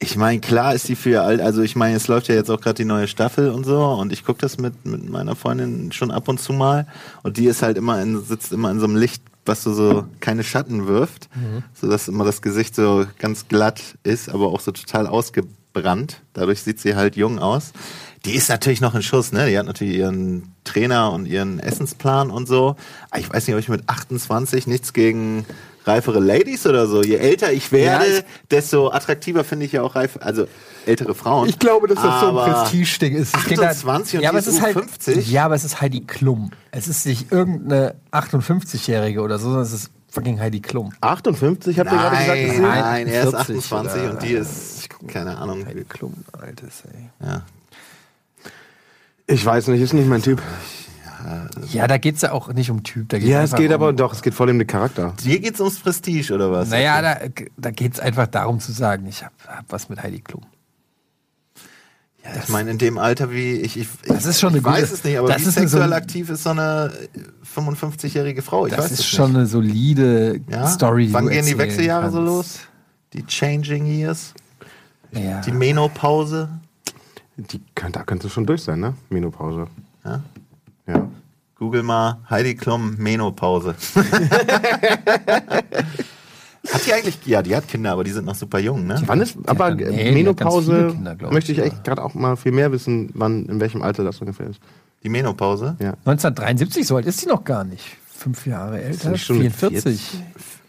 Ich meine, klar ist sie für ihr alt. Also ich meine, es läuft ja jetzt auch gerade die neue Staffel und so und ich gucke das mit, mit meiner Freundin schon ab und zu mal und die ist halt immer in, sitzt immer in so einem Licht, was so, so keine Schatten wirft, so dass immer das Gesicht so ganz glatt ist, aber auch so total ausgebrannt. Dadurch sieht sie halt jung aus. Die ist natürlich noch in Schuss, ne? Die hat natürlich ihren Trainer und ihren Essensplan und so. Aber ich weiß nicht, ob ich mit 28 nichts gegen reifere Ladies oder so. Je älter ich werde, Ja, ich- desto attraktiver finde ich ja auch reife, also ältere Frauen. Ich glaube, dass das so ein Aber Prestige-Ding ist. Es geht halt- 28 und ja, die aber es ist halt, 50? Ja, aber es ist Heidi Klum. Es ist nicht irgendeine 58-Jährige oder so, sondern es ist fucking Heidi Klum. 58, habt ihr gerade gesagt? Nein, gesehen? nein, er ist 40 28 oder- und die ist, keine Ahnung. Heidi Klum, altes, ey. Ja. Ich weiß nicht, ist nicht mein Typ. Ja, da geht es ja auch nicht um Typ. Da geht's Ja, es geht um, aber doch, es geht voll um den Charakter. Hier geht's ums Prestige oder was? Naja, da, da geht es einfach darum zu sagen, ich habe hab was mit Heidi Klum. Ja, ich meine, in dem Alter wie ich, ich, Das ist schon ich eine gute- weiß es nicht, aber das wie sexuell so- aktiv ist so eine 55-jährige Frau? Ich Das weiß ist es schon nicht. eine solide Ja? Story. Wann du gehen die Wechseljahre so kannst. los? Die Changing Years? Ja. Die Menopause? Die, da könnte schon durch sein, ne? Menopause. Ja? Ja. Google mal Heidi Klum Menopause. (laughs) hat die eigentlich, ja, die hat Kinder, aber die sind noch super jung, ne? Wann ist, aber nee, die Menopause, Kinder, ich, möchte ich echt gerade auch mal viel mehr wissen, wann, in welchem Alter das ungefähr ist. Die Menopause? Ja. 1973, so alt ist sie noch gar nicht. Fünf Jahre älter, nicht schon mit 44.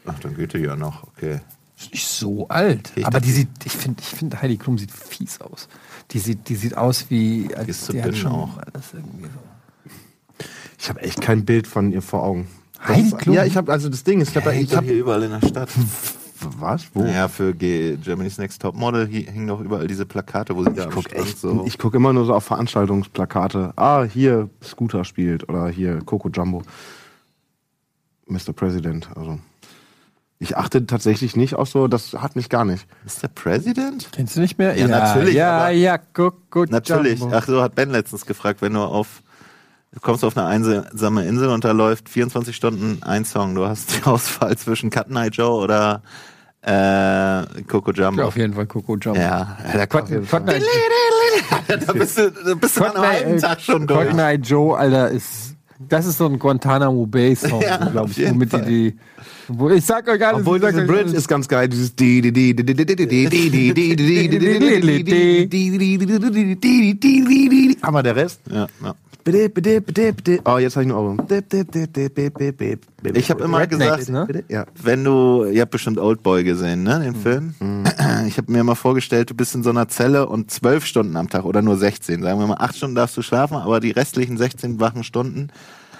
Ach, dann geht die ja noch, okay. Ist nicht so alt. Ich aber die sieht, ich finde, ich finde Heidi Klum sieht fies aus. Die sieht, die sieht aus wie, als ist zu die hat dünn schon auch. alles irgendwie so. Ich habe echt kein Bild von ihr vor Augen. Heidi Klum? Ja, ich habe also das Ding ist, ich habe da, ich habe hier überall in der Stadt. (laughs) was? Wo? Naja, für G Germany's Next Top Model hi- hingen doch überall diese Plakate, wo sie da Ich am guck echt, so. ich guck immer nur so auf Veranstaltungsplakate. Ah, hier Scooter spielt oder hier Coco Jumbo. Mr. President, also. Ich achte tatsächlich nicht auf so, das hat mich gar nicht. Mr. President? Kennst du nicht mehr? Ja, natürlich, Ja, aber- ja, guck, guck. Natürlich. Jumbo. Ach so, hat Ben letztens gefragt, wenn du auf du kommst auf eine einsame Insel und da läuft 24 Stunden ein Song. Du hast die Auswahl zwischen Cut Night Joe oder äh, Coco Jumbo. Ja, auf jeden Fall Coco Jumbo. Ja, da, Quat, Quat Night, da bist du, da bist du Quat einem Night, Tag schon durch. Cut Night Joe, Alter, ist das ist so ein Guantanamo Bay Song, ja, glaube ich, womit die, die wo, ich sag euch gar nicht, Obwohl The Bridge ist ganz geil. Dieses Aber der Rest? Ja, ja. Oh, jetzt habe ich eine Ohrwurm. Ich habe immer Rednecks, gesagt, ne? Ja. wenn du, ihr habt bestimmt Oldboy gesehen, ne, den Film. (clears throat) Ich habe mir mal vorgestellt, du bist in so einer Zelle und zwölf Stunden am Tag oder nur 16, sagen wir mal, acht Stunden darfst du schlafen, aber die restlichen 16 wachen Stunden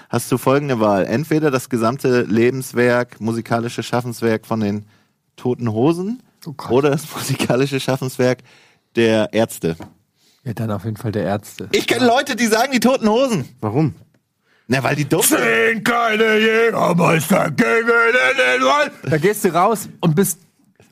hast du folgende Wahl. Entweder das gesamte Lebenswerk, musikalische Schaffenswerk von den Toten Hosen Oh oder das musikalische Schaffenswerk der Ärzte. Ja, dann auf jeden Fall der Ärzte. Ich kenne Leute, die sagen die Toten Hosen. Warum? Na, weil die dumm sind. Sind keine Jägermeister gegen den Wald. Da gehst du raus und bist.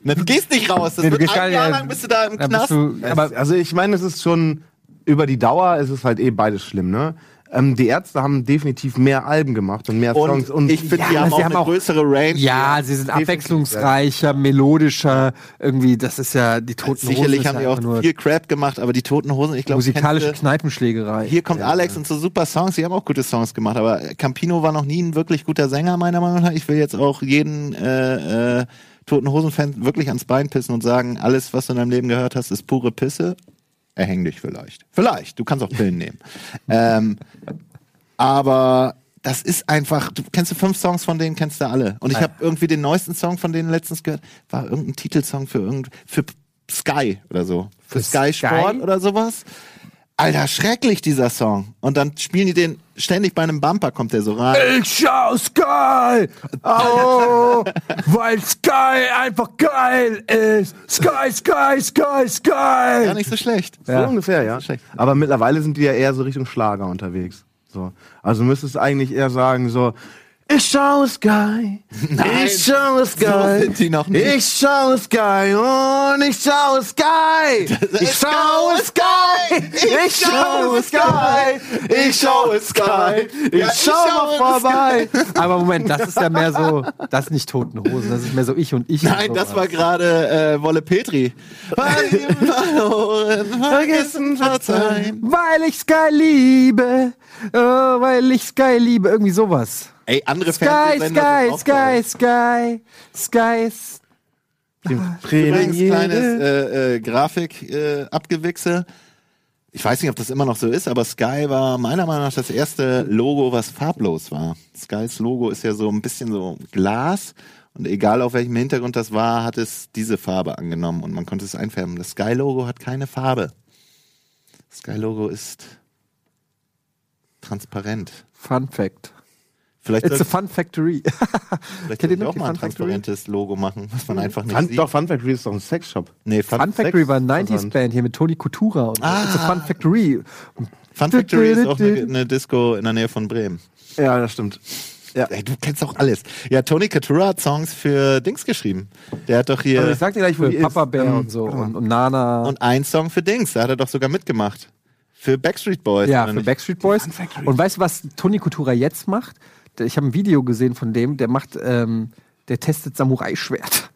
Na, du gehst nicht raus. Das Nee, du wird ein Jahr lang bist du da im Knast. du, aber also ich meine, es ist schon über die Dauer, ist es halt eh beides schlimm, ne? Ähm, die Ärzte haben definitiv mehr Alben gemacht und mehr Songs. Und, ich finde, Ja, die haben sie auch haben eine auch- größere Range. ja, sie sind abwechslungsreicher, melodischer. Irgendwie, das ist ja die Toten Hosen. Sicherlich haben ja die auch nur viel Crap gemacht, aber die Toten Hosen, ich glaube, musikalische kennst Kneipenschlägerei. hier kommt Alex und so super Songs, die haben auch gute Songs gemacht, aber Campino war noch nie ein wirklich guter Sänger, meiner Meinung nach. Ich will jetzt auch jeden äh, äh, Toten Hosen-Fan wirklich ans Bein pissen und sagen, alles, was du in deinem Leben gehört hast, ist pure Pisse. Erhäng dich vielleicht. Vielleicht, du kannst auch Pillen nehmen. (laughs) ähm, aber das ist einfach, du kennst du fünf Songs von denen, kennst du alle. Und ich habe irgendwie den neuesten Song von denen letztens gehört, war irgendein Titelsong für irgend für Sky oder so. Für, Für Sky, Sky? Sport oder sowas. Alter, schrecklich dieser Song. Und dann spielen die den ständig bei einem Bumper, kommt der so rein. Ich schau Sky! Oh, (laughs) weil Sky einfach geil ist! Sky, Sky, Sky, Sky! Ja, nicht so schlecht. So ungefähr, ja. schlecht. Aber mittlerweile sind die ja eher so Richtung Schlager unterwegs. So. Also müsstest du eigentlich eher sagen so, ich schaue Sky, ich schaue Sky, sind die noch nicht. ich schaue Sky und ich schaue Sky, ich schaue Sky, ich schaue Sky, ich schaue Sky, Ja, ich schaue mal vorbei. (laughs) Aber Moment, das ist ja mehr so, das ist nicht Toten Hosen, das ist mehr so ich und ich. Nein, und das war gerade äh, Wolle Petri. Verloren, vergessen, verzeihen. Weil ich Sky liebe, oh, weil ich Sky liebe, irgendwie sowas. Ey, andere Sky, Fernsehsender Sky, sind auch Sky. Sky, Sky, ist- Übrigens, kleines äh, äh, Grafik äh. Ich weiß nicht, ob das immer noch so ist, aber Sky war meiner Meinung nach das erste Logo, was farblos war. Skys Logo ist ja so ein bisschen so Glas und egal auf welchem Hintergrund das war, hat es diese Farbe angenommen und man konnte es einfärben. Das Sky Logo hat keine Farbe. Das Sky Logo ist transparent. Fun Fact. Vielleicht It's a Fun Factory. (laughs) vielleicht Kennt ihr auch mal ein Fun transparentes Logo machen, was man einfach nicht Fun, sieht. doch, Fun Factory ist doch ein Sexshop. Nee, Fun Factory war ein Versand. 90s-Band hier mit Toni Kutura und so. Ah. It's a Fun Factory. Fun Factory ist auch eine, eine Disco in der Nähe von Bremen. Ja, das stimmt. Ja. Ey, du kennst auch alles. Ja, Tony Katura hat Songs für Dings geschrieben. Der hat doch hier Also ich sag dir gleich, wo die Papa ist. Bär Ähm, und so und, und Nana. und einen Song für Dings. Da hat er doch sogar mitgemacht. Für Backstreet Boys. ja, für nicht? Backstreet Boys. Und weißt du, was Toni Kutura jetzt macht? Der- Ich habe ein Video gesehen von dem, der macht, ähm, der testet Samurai-Schwert.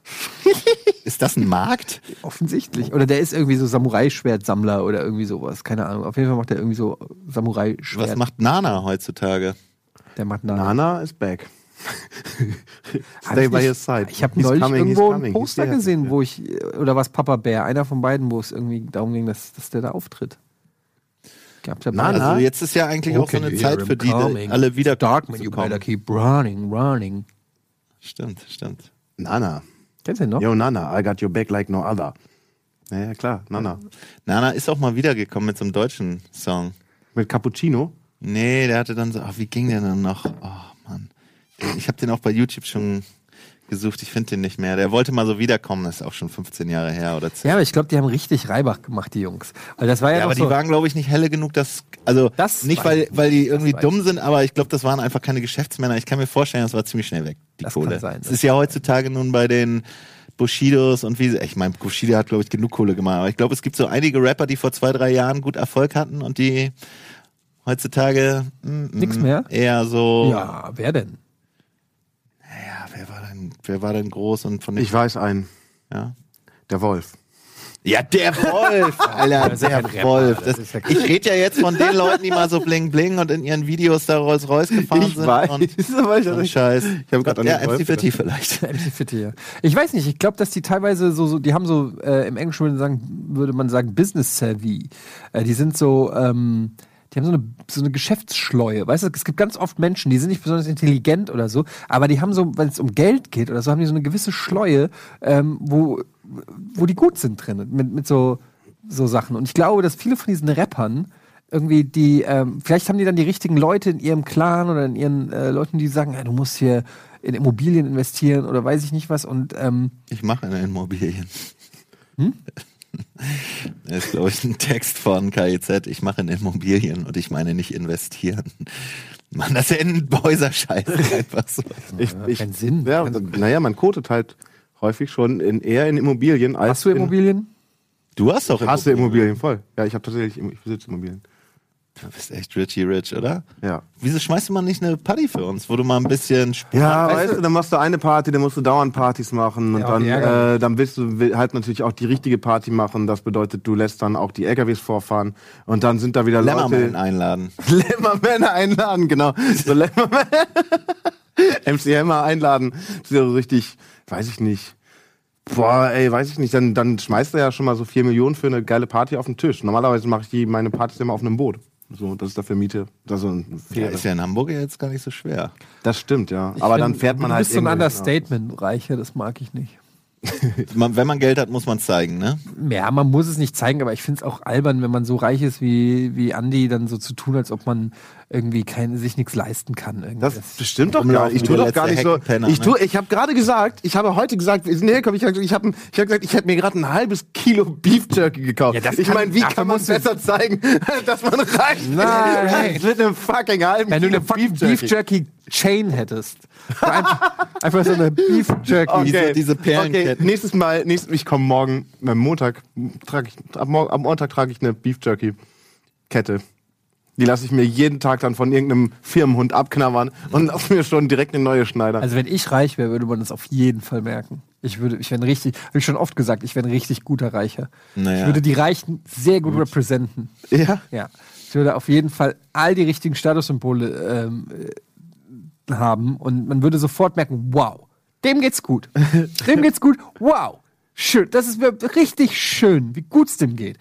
(laughs) Ist das ein Markt? Offensichtlich. Oder der ist irgendwie so Samurai-Schwertsammler oder irgendwie sowas. Keine Ahnung. Auf jeden Fall macht er irgendwie so Samurai-Schwert. Was macht Nana heutzutage? der macht Nana. Nana is back. (laughs) Stay ich by his side. Ich habe neulich coming, irgendwo coming, ein Poster gesehen, wo ich, oder was Papa Bär, einer von beiden, wo es irgendwie darum ging, dass, dass der da auftritt. Gab ja Nana? Also jetzt ist ja eigentlich auch so eine Zeit für die, die alle wieder Dark, man, you kommen. better keep running, running. Stimmt, stimmt. Nana. Kennst du den noch? Yo, Nana, I got your back like no other. Ja, ja klar, Nana. Nana ist auch mal wiedergekommen mit so einem deutschen Song. Mit Cappuccino. Nee, der hatte dann so, ach, wie ging der denn noch? Oh, Mann. Ich habe den auch bei YouTube schon gesucht, ich finde den nicht mehr. Der wollte mal so wiederkommen, das ist auch schon 15 Jahre her oder 10. Ja, aber ich glaube, die haben richtig Reibach gemacht, die Jungs. Weil das war ja, Ja, aber so, die waren, glaube ich, nicht helle genug, dass. Also Das nicht, weil, weil die irgendwie dumm sind, aber ich glaube, das waren einfach keine Geschäftsmänner. Ich kann mir vorstellen, das war ziemlich schnell weg, die Das Kohle. kann sein, Es das ist ja heutzutage nun bei den Bushidos und wie. Ich meine, Bushido hat, glaube ich, genug Kohle gemacht. Aber ich glaube, es gibt so einige Rapper, die vor zwei, drei Jahren gut Erfolg hatten und die heutzutage mm, mm, Nix mehr? eher so. ja, wer denn? Ja, wer war wer war denn groß und von. Ich weiß einen. ja. Der Wolf. Ja, der Wolf, Alter, der Rapper, Wolf. das Das, ich rede ja jetzt von den Leuten, die mal so bling bling und in ihren Videos da Rolls Royce gefahren Ich sind. weiß, Und (laughs) aber ich, ein Scheiß. Ich habe gerade an ja, den Wolf MC Fitty vielleicht. (laughs) MC Fitti, ja. Ich weiß nicht, ich glaube, dass die teilweise so, so die haben so, äh, im Englischen würde, sagen, würde man sagen, Business Savvy. Äh, die sind so, ähm, die haben so eine, so eine Geschäftsschleue. Weißt du, es gibt ganz oft Menschen, die sind nicht besonders intelligent oder so, aber die haben so, wenn es um Geld geht oder so, haben die so eine gewisse Schleue, ähm, wo, wo die gut sind drin, mit, mit so, so Sachen. Und ich glaube, dass viele von diesen Rappern, irgendwie die, ähm, vielleicht haben die dann die richtigen Leute in ihrem Clan oder in ihren äh, Leuten, die sagen, ja, du musst hier in Immobilien investieren oder weiß ich nicht was und ähm, Ich mache in Immobilien. Hm? Das (laughs) ist, glaube ich, ein Text von KIZ. Ich mache in Immobilien und ich meine nicht investieren. Mann, das ist ja ein Häuserscheiß (laughs) einfach so. Ich, ich, keinen Sinn. Ja, naja, man kotet halt häufig schon in, eher in Immobilien als hast du in, Immobilien? Du hast doch Ich hasse Immobilien voll. Ja, ich habe tatsächlich, ich besitze Immobilien. Du bist echt Richie Rich, oder? Ja. Wieso schmeißt du mal nicht eine Party für uns, wo du mal ein bisschen Sp- Ja, weißt du, dann machst du eine Party, dann musst du dauernd Partys machen und Ja, dann, äh, dann willst du halt natürlich auch die richtige Party machen. Das bedeutet, du lässt dann auch die LKWs vorfahren und dann sind da wieder Leute. einladen? (laughs) Lämmermänner einladen, genau. So (laughs) Lämmermänner. (laughs) MC Hammer einladen. Das ist ja so richtig, weiß ich nicht. Boah, ey, weiß ich nicht. Dann, dann schmeißt er ja schon mal so vier Millionen für eine geile Party auf den Tisch. Normalerweise mache ich die, meine Partys immer auf einem Boot. So, das ist dafür Miete. Das ist, ein Ja, ist ja in Hamburg jetzt gar nicht so schwer. das stimmt, ja. Aber Ich dann find, fährt man du halt bist so ein Understatement, Reiche, das mag ich nicht. (laughs) Wenn man Geld hat, muss man es zeigen, ne? Ja, man muss es nicht zeigen, aber ich finde es auch albern, wenn man so reich ist wie, wie Andy, dann so zu tun, als ob man irgendwie kein, sich nichts leisten kann. Irgendwie. Das bestimmt doch gar nicht. Ich tue doch gar nicht so. Ich, ne? tue, ich habe gerade gesagt, ich habe heute gesagt, sind hergekommen, ich habe ich hab, ich hab gesagt, ich hätte mir gerade ein halbes Kilo Beef Jerky gekauft. Ja, ich meine, wie kann man du- besser zeigen, (laughs) dass man reich Nein. (laughs) Mit einem fucking halben Wenn du Kilo eine fucking Beef Jerky Chain hättest. Einfach, (laughs) einfach so eine Beef Jerky. Diese- diese Perlenketten. Okay, nächstes Mal, nächstes, ich komme morgen, am Montag, trage ich, am, Mor- am Montag trage ich eine Beef Jerky Kette. Die lasse ich mir jeden Tag dann von irgendeinem Firmenhund abknabbern und (laughs) lasse mir schon direkt eine neue schneidern. Also wenn ich reich wäre, würde man das auf jeden Fall merken. Ich würde, ich wäre ein richtig, habe ich schon oft gesagt, ich wäre ein richtig guter Reicher. Naja. Ich würde die Reichen sehr gut repräsentieren. ja. Ja. Ich würde auf jeden Fall all die richtigen Statussymbole ähm, äh, haben und man würde sofort merken, wow, dem geht's gut. (laughs) Dem geht's gut. Wow. Schön. Das ist mir richtig schön, wie gut's dem geht.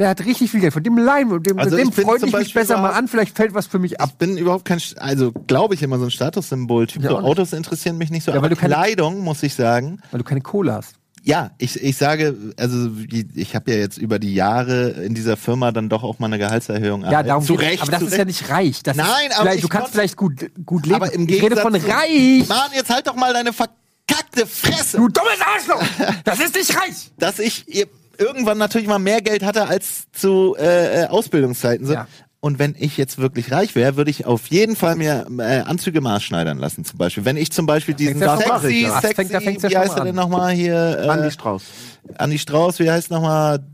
Der hat richtig viel Geld. Von dem leihen wir, dem, Also dem freut ich mich besser mal an. Vielleicht fällt was für mich ab. Ich bin überhaupt kein, also glaube ich immer so ein Statussymbol-Typ. Ja, so. Autos interessieren mich nicht so. Ja, weil aber du keine- Kleidung, muss ich sagen, Weil du keine Kohle hast. ja, ich, ich sage, also ich habe ja jetzt über die Jahre in dieser Firma dann doch auch mal eine Gehaltserhöhung Ja, darum zu. Recht, Aber das ist ja nicht reich. Das Nein, aber du kannst vielleicht gut, gut leben. Aber im ich rede von Gegensatz reich. Mann, jetzt halt doch mal deine verkackte Fresse. Du dummes Arschloch! Das ist nicht reich! dass ich ihr- irgendwann natürlich mal mehr Geld hatte als zu äh, äh, Ausbildungszeiten. So. Ja. Und wenn ich jetzt wirklich reich wäre, würde ich auf jeden Fall mir äh, Anzüge maßschneidern lassen, zum Beispiel. Wenn ich zum Beispiel diesen ja sexy, sexy, fängt- fängt's ja wie schon heißt er denn nochmal hier? Äh, Andi Strauß. Andi Strauß, wie heißt nochmal?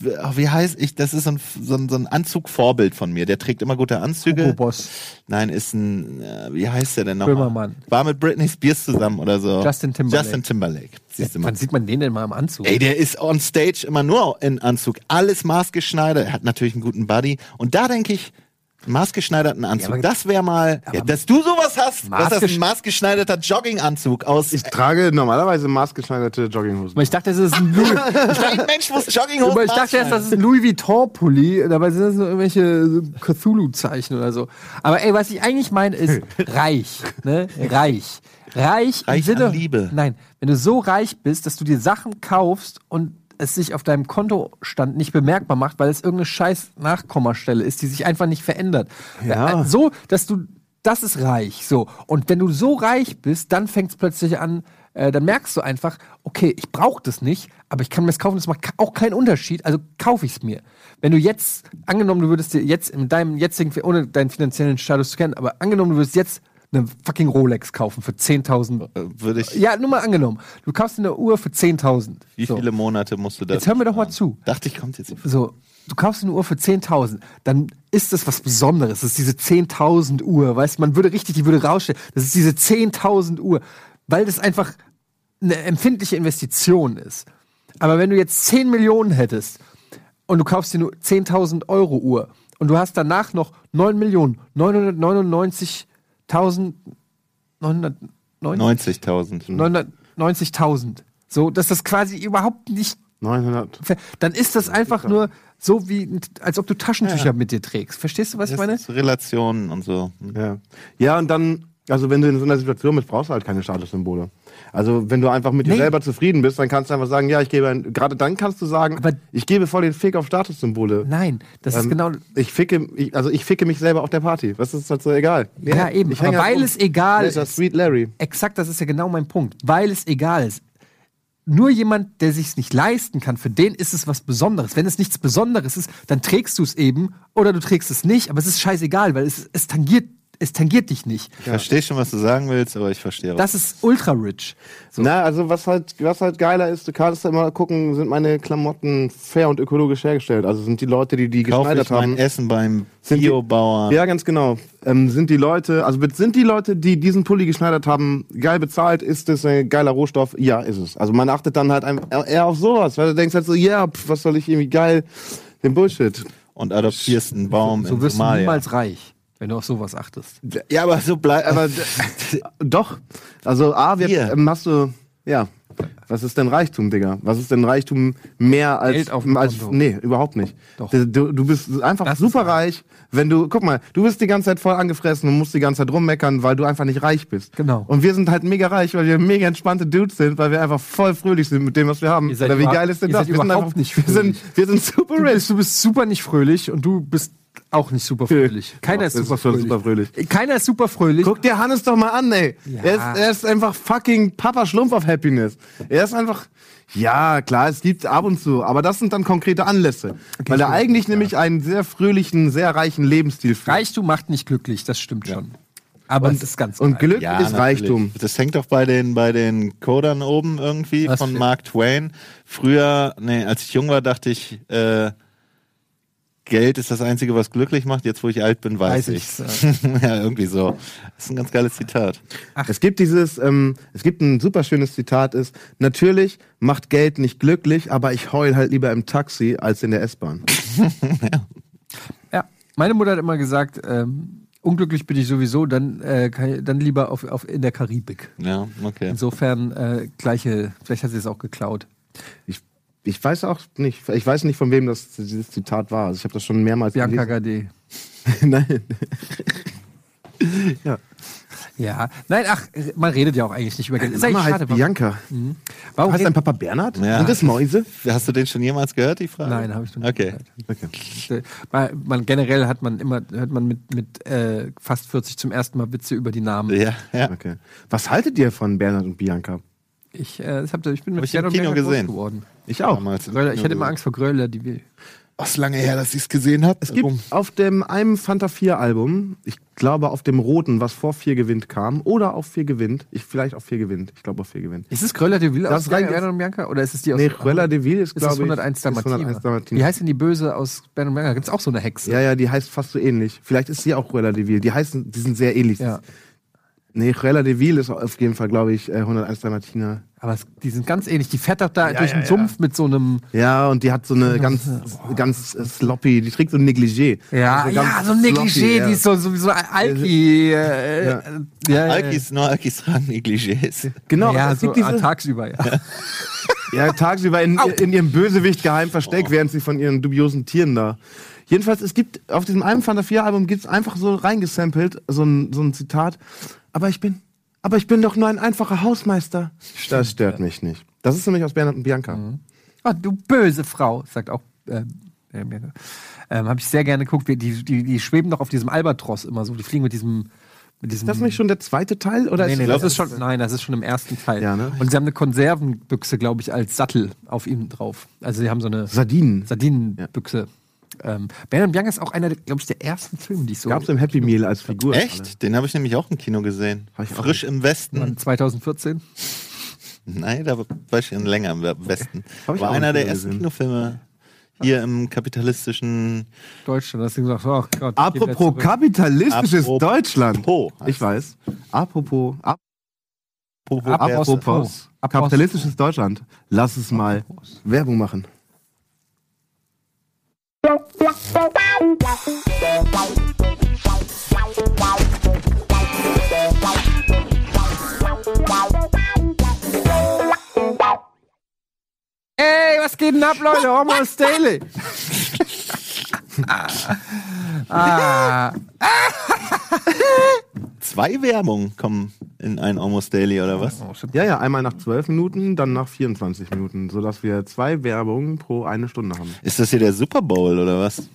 Wie heißt ich? Das ist so ein, so ein, so ein Anzugvorbild von mir. Der trägt immer gute Anzüge. Hugo Boss. Nein, ist ein, äh, wie heißt der denn nochmal? Böhmermann. War mit Britney Spears zusammen oder so. Justin Timberlake. Justin Timberlake. Siehst du mal. Wann sieht man den denn mal im Anzug? Ey, der ist on stage immer nur in Anzug. Alles maßgeschneidert. Er hat natürlich einen guten Buddy. Und da denke ich, maßgeschneiderten Anzug. aber- das wäre mal, ja, dass du sowas hast. dass das ein maßgeschneiderter Jogginganzug aus. Ich trage normalerweise maßgeschneiderte Jogginghosen. Aber ich dachte, das ist ein Louis, (laughs) Kein Mensch muss Jogginghosen aber ich dachte erst, das ist ein Louis Vuitton-Pulli. Dabei sind das nur irgendwelche so Cthulhu-Zeichen oder so. Aber ey, was ich eigentlich meine, ist (laughs) reich. Ne? Reich. Reich, im Reich Sinne. an Liebe. Nein, wenn du so reich bist, dass du dir Sachen kaufst und es sich auf deinem Kontostand nicht bemerkbar macht, weil es irgendeine scheiß Nachkommastelle ist, die sich einfach nicht verändert. Ja. Äh, So, dass du, das ist reich. So. Und wenn du so reich bist, dann fängt es plötzlich an, äh, dann merkst du einfach, okay, ich brauche das nicht, aber ich kann mir das kaufen, das macht auch keinen Unterschied, also kaufe ich es mir. Wenn du jetzt, angenommen, du würdest dir jetzt in deinem jetzigen, ohne deinen finanziellen Status zu kennen, aber angenommen, du würdest jetzt eine fucking Rolex kaufen für 10.000. Würde ich, Ja, nur mal angenommen. Du kaufst eine Uhr für 10.000. wie so. viele Monate musst du das? Jetzt hör mir doch mal zu. Dachte ich, kommt jetzt. So, du kaufst eine Uhr für 10.000, dann ist das was Besonderes. Das ist diese 10.000 Uhr, weißt du, man würde richtig, die würde rausstellen. Das ist diese 10.000 Uhr, weil das einfach eine empfindliche Investition ist. Aber wenn du jetzt 10 Millionen hättest und du kaufst dir nur 10.000 Euro Uhr und du hast danach noch 9 Millionen 999.000 990 90.000. 990.000. So, dass das quasi überhaupt nicht 900. ver- dann ist das einfach nur so wie als ob du Taschentücher mit dir trägst. Verstehst du, was ich meine? Das ist Relationen und so. Ja. ja, und dann, also wenn du in so einer Situation bist, brauchst du halt keine Statussymbole. Also wenn du einfach mit dir Nee. selber zufrieden bist, dann kannst du einfach sagen, ja, ich gebe, ein, gerade dann kannst du sagen, Aber- ich gebe voll den Fick auf Statussymbole. Nein, das ist Ähm, genau Ich ficke, ich, also ich ficke mich selber auf der Party. Das ist halt so egal. Ja, eben. Ich hänge Aber halt weil rum. es egal ist ja ist. Sweet Larry. Exakt, das ist ja genau mein Punkt. Weil es egal ist. Nur jemand, der sich nicht leisten kann, für den ist es was Besonderes. Wenn es nichts Besonderes ist, dann trägst du es eben oder du trägst es nicht, aber es ist scheißegal, weil es, es tangiert es tangiert dich nicht. Ich verstehe schon, was du sagen willst, aber ich verstehe auch. Das ist ultra rich. Na, also was halt, was halt geiler ist, du kannst immer gucken, sind meine Klamotten fair und ökologisch hergestellt. Also sind die Leute, die die Kaufe geschneidert ich mein haben. Essen beim Biobauern. Ja, ganz genau. Ähm, sind die Leute, also sind die Leute, die diesen Pulli geschneidert haben, geil bezahlt? Ist es ein geiler Rohstoff? Ja, ist es. Also man achtet dann halt eher auf sowas, weil du denkst halt so, ja, pf, was soll ich irgendwie geil, den Bullshit. Und adoptierst einen Baum So in wirst du niemals reich, wenn du auf sowas achtest. Ja, aber so bleibt. Aber (laughs) doch. Also A, wird, Hier. ähm, hast du, ja. Was ist denn Reichtum, Digga? Was ist denn Reichtum mehr als, Geld auf dem als Konto. nee, überhaupt nicht. Doch. Du, du bist einfach Das super reich, wenn du, guck mal, du bist die ganze Zeit voll angefressen und musst die ganze Zeit rummeckern, weil du einfach nicht reich bist. Genau. Und wir sind halt mega reich, weil wir mega entspannte Dudes sind, weil wir einfach voll fröhlich sind mit dem, was wir haben. Ihr seid Oder wie geil ist denn das? Wir sind, überhaupt einfach, nicht wir, sind, wir sind super Du rich. bist, du bist super nicht fröhlich und du bist auch nicht super fröhlich. Keiner ist super fröhlich. super fröhlich. Keiner ist super fröhlich. Guck dir Hannes doch mal an, ey. Ja. Er, ist, er ist einfach fucking Papa Schlumpf auf Happiness. Er ist einfach, ja, klar, es gibt ab und zu, aber das sind dann konkrete Anlässe. weil er eigentlich nämlich einen sehr fröhlichen, sehr reichen Lebensstil führt. Reichtum macht nicht glücklich, das stimmt schon. Aber es ist ganz Und. Glück Ja, ist natürlich. Reichtum. Das hängt doch bei den, bei den Codern oben irgendwie Was von Mark Twain. Früher, nee, als ich jung war, dachte ich, äh, Geld ist das Einzige, was glücklich macht. Jetzt, wo ich alt bin, weiß, Weiß ich's. ich's, ja, (laughs) irgendwie so. Das ist ein ganz geiles Zitat. Es gibt dieses, ähm, es gibt ein super schönes Zitat, ist, natürlich macht Geld nicht glücklich, aber ich heul halt lieber im Taxi als in der S-Bahn. (laughs) Ja, meine Mutter hat immer gesagt, ähm, unglücklich bin ich sowieso, dann, äh, kann ich, dann lieber auf, auf, in der Karibik. Ja, okay. Insofern äh, gleiche, vielleicht hat sie es auch geklaut. Ich, ich weiß auch nicht, ich weiß nicht, von wem das dieses Zitat war. Also ich habe das schon mehrmals Bianca gelesen. Gade. (laughs) Nein. (laughs) Ja, nein, ach, man redet ja auch eigentlich nicht über Geld. Ist Mama eigentlich heißt schade, warum- Bianca. Warum Heißt dein Papa Bernhard? Ja. Sind das Mäuse? Hast du den schon jemals gehört, die Frage? Nein, habe ich noch nicht Okay. gehört. Okay. Äh, Man, man, generell hat man immer, hört man mit, mit äh, fast 40 zum ersten Mal Witze über die Namen. Ja, ja. okay. Was haltet ihr von Bernhard und Bianca? Ich, äh, hab, ich bin mit ich im Gerd und Kino gesehen. geworden. Ich auch. Damals Gröller, ich hatte immer. Angst vor Gröller, die will. Ist lange her, dass ich es gesehen habe. Es gibt auf dem einem Fanta 4 Album, ich glaube auf dem roten, was vor 4 gewinnt kam, oder auf 4 gewinnt, ich vielleicht auf 4 gewinnt, ich glaube auf 4 gewinnt. Ist es Gröller de Ville aus Bernhard und Bianca? Oder ist es die aus Nee, Cruella de Vil ist, glaube ich, 101 ist Dalmatiner? 101 Dalmatiner. Wie heißt denn die Böse aus Bernhard und Bianca? Gibt es auch so eine Hexe? Ja, ja, die heißt fast so ähnlich. Vielleicht ist sie auch Cruella de Vil. Die heißen, die sind sehr ähnlich. Ja. Nee, Cruella de Vil ist auf jeden Fall, glaube ich, äh, 101 Dalmatiner. Aber es, die sind ganz ähnlich. Die fährt doch da Ja, durch ja, den Sumpf mit so einem. Ja, und die hat so eine ganz, ganz äh, sloppy, die trägt so ein Negligé. Ja, Also ja, ganz so ein Negligé, sloppy, ja. die ist so, so wie so ein Alki. Äh, Ja. ja, ja, Alkis, nur Alkis (laughs) tragen Negligés. Genau, ja, es so gibt diese, tagsüber, ja. (laughs) ja, tagsüber in, in ihrem Bösewicht geheim versteckt, während sie von ihren dubiosen Tieren da. Jedenfalls, es gibt auf diesem einem Fanta 4 Album gibt's einfach so reingesampelt, so ein, so ein Zitat. Aber ich bin, aber ich bin doch nur ein einfacher Hausmeister. Das stört mich nicht. Das ist nämlich aus Bernhard und Bianca. Oh, du böse Frau, sagt auch. Äh, äh, Bianca. ähm, Habe ich sehr gerne geguckt. Die, die, die schweben doch auf diesem Albatros immer so. Die fliegen mit diesem. Mit diesem Ist das nicht schon der zweite Teil? Oder Nee, ist nee, das das ist schon, nein, das ist schon im ersten Teil. Ja, ne? Und sie haben eine Konservenbüchse, glaube ich, als Sattel auf ihm drauf. Also sie haben so eine Sardinen? Sardinenbüchse. Ähm, Bernhard Bianca ist auch einer, glaube ich, der ersten Filme, die ich so. Gab's im Happy Meal als Figur. Echt? Den habe ich nämlich auch im Kino gesehen. Frisch im Westen. Wann, 2014. Nein, da war ich schon länger im Westen. Ich War einer der ersten gesehen. Kinofilme hier im kapitalistischen. Deutschland. Hast du gesagt, oh Gott. Apropos kapitalistisches Apropos Deutschland. Ich weiß. Apropos. Ap Apropos, kapitalistisches Deutschland. Lass es mal Werbung machen. Ey, was geht denn ab, Leute? Almost Daily. (laughs) (laughs) ah, (laughs) Zwei Werbungen kommen in ein Almost Daily oder was? Ja, ja, einmal nach 12 Minuten, dann nach 24 Minuten, sodass wir zwei Werbungen pro eine Stunde haben. Ist das hier der Super Bowl oder was?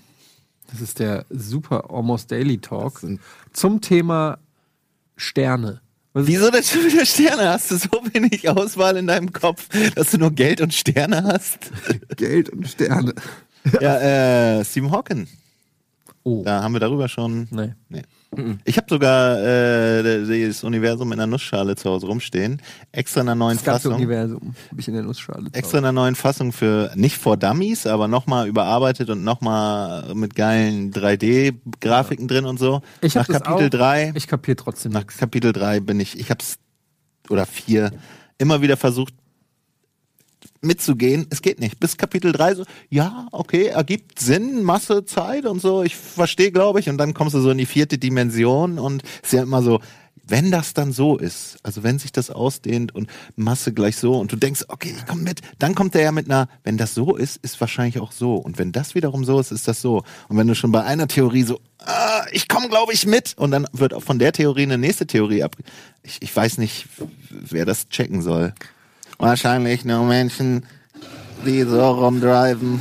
das ist der super Almost Daily Talk zum Thema Sterne. Was Wieso denn schon wieder Sterne? Hast du so wenig Auswahl in deinem Kopf, dass du nur Geld und Sterne hast? (laughs) Geld und Sterne. ja, äh, Stephen Hawking. Oh, Da haben wir darüber schon. nee. Nee. Ich habe sogar äh, das Universum in einer Nussschale zu Hause rumstehen. Extra in einer neuen Das Fassung. Universum habe ich in der Nussschale. Extra in einer neuen Fassung für nicht vor Dummies, aber nochmal überarbeitet und nochmal mit geilen 3D-Grafiken drin und so. Ich Nach hab Kapitel auch. 3 Ich kapiere trotzdem Nach. Kapitel 3 bin ich, ich hab's, oder 4, immer wieder versucht mitzugehen. Es geht nicht. Bis Kapitel 3 so, ja, okay, ergibt Sinn, Masse, Zeit und so. Ich verstehe, glaube ich. Und dann kommst du so in die vierte Dimension und ist ja immer so, wenn das dann so ist, also wenn sich das ausdehnt und Masse gleich so und du denkst, okay, ich komme mit, dann kommt er ja mit einer, wenn das so ist, ist wahrscheinlich auch so. Und wenn das wiederum so ist, ist das so. Und wenn du schon bei einer Theorie so, ah, ich komme, glaube ich, mit und dann wird auch von der Theorie eine nächste Theorie ab. Ich, ich weiß nicht, wer das checken soll. Wahrscheinlich nur Menschen, die so rumdriven.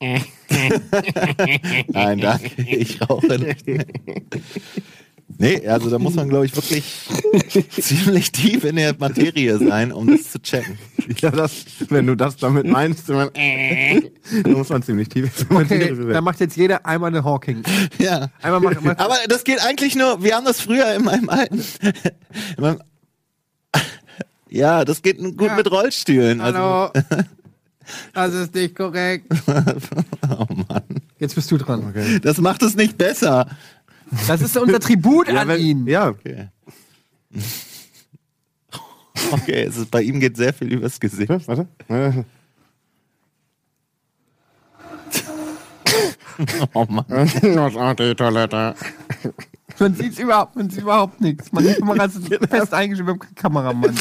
(laughs) Nein, danke, ich rauche nicht. Nee, also da muss man, glaube ich, wirklich (laughs) ziemlich tief in der Materie sein, um das zu checken. Ja, das, wenn du das damit meinst, dann dann muss man ziemlich tief Okay, dann macht jetzt jeder einmal eine Hawking. Ja. Einmal machen wir. Aber das geht eigentlich nur, wir haben das früher in meinem alten. In meinem, ja, das geht gut Ja. mit Rollstühlen. Also, Hallo. (laughs) Das ist nicht korrekt. oh Mann. Jetzt bist du dran. Das macht es nicht besser. Das ist unser Tribut ja, an wenn, ihn. ja, Okay. Okay, es ist, bei ihm geht sehr viel übers Gesicht. warte. Äh, Oh Mann. (laughs) Das auf die Toilette. Man sieht überhaupt, man sieht überhaupt nichts. Man die Kamera ist (laughs) fest eingeschrieben, wir haben keinen Kameramann.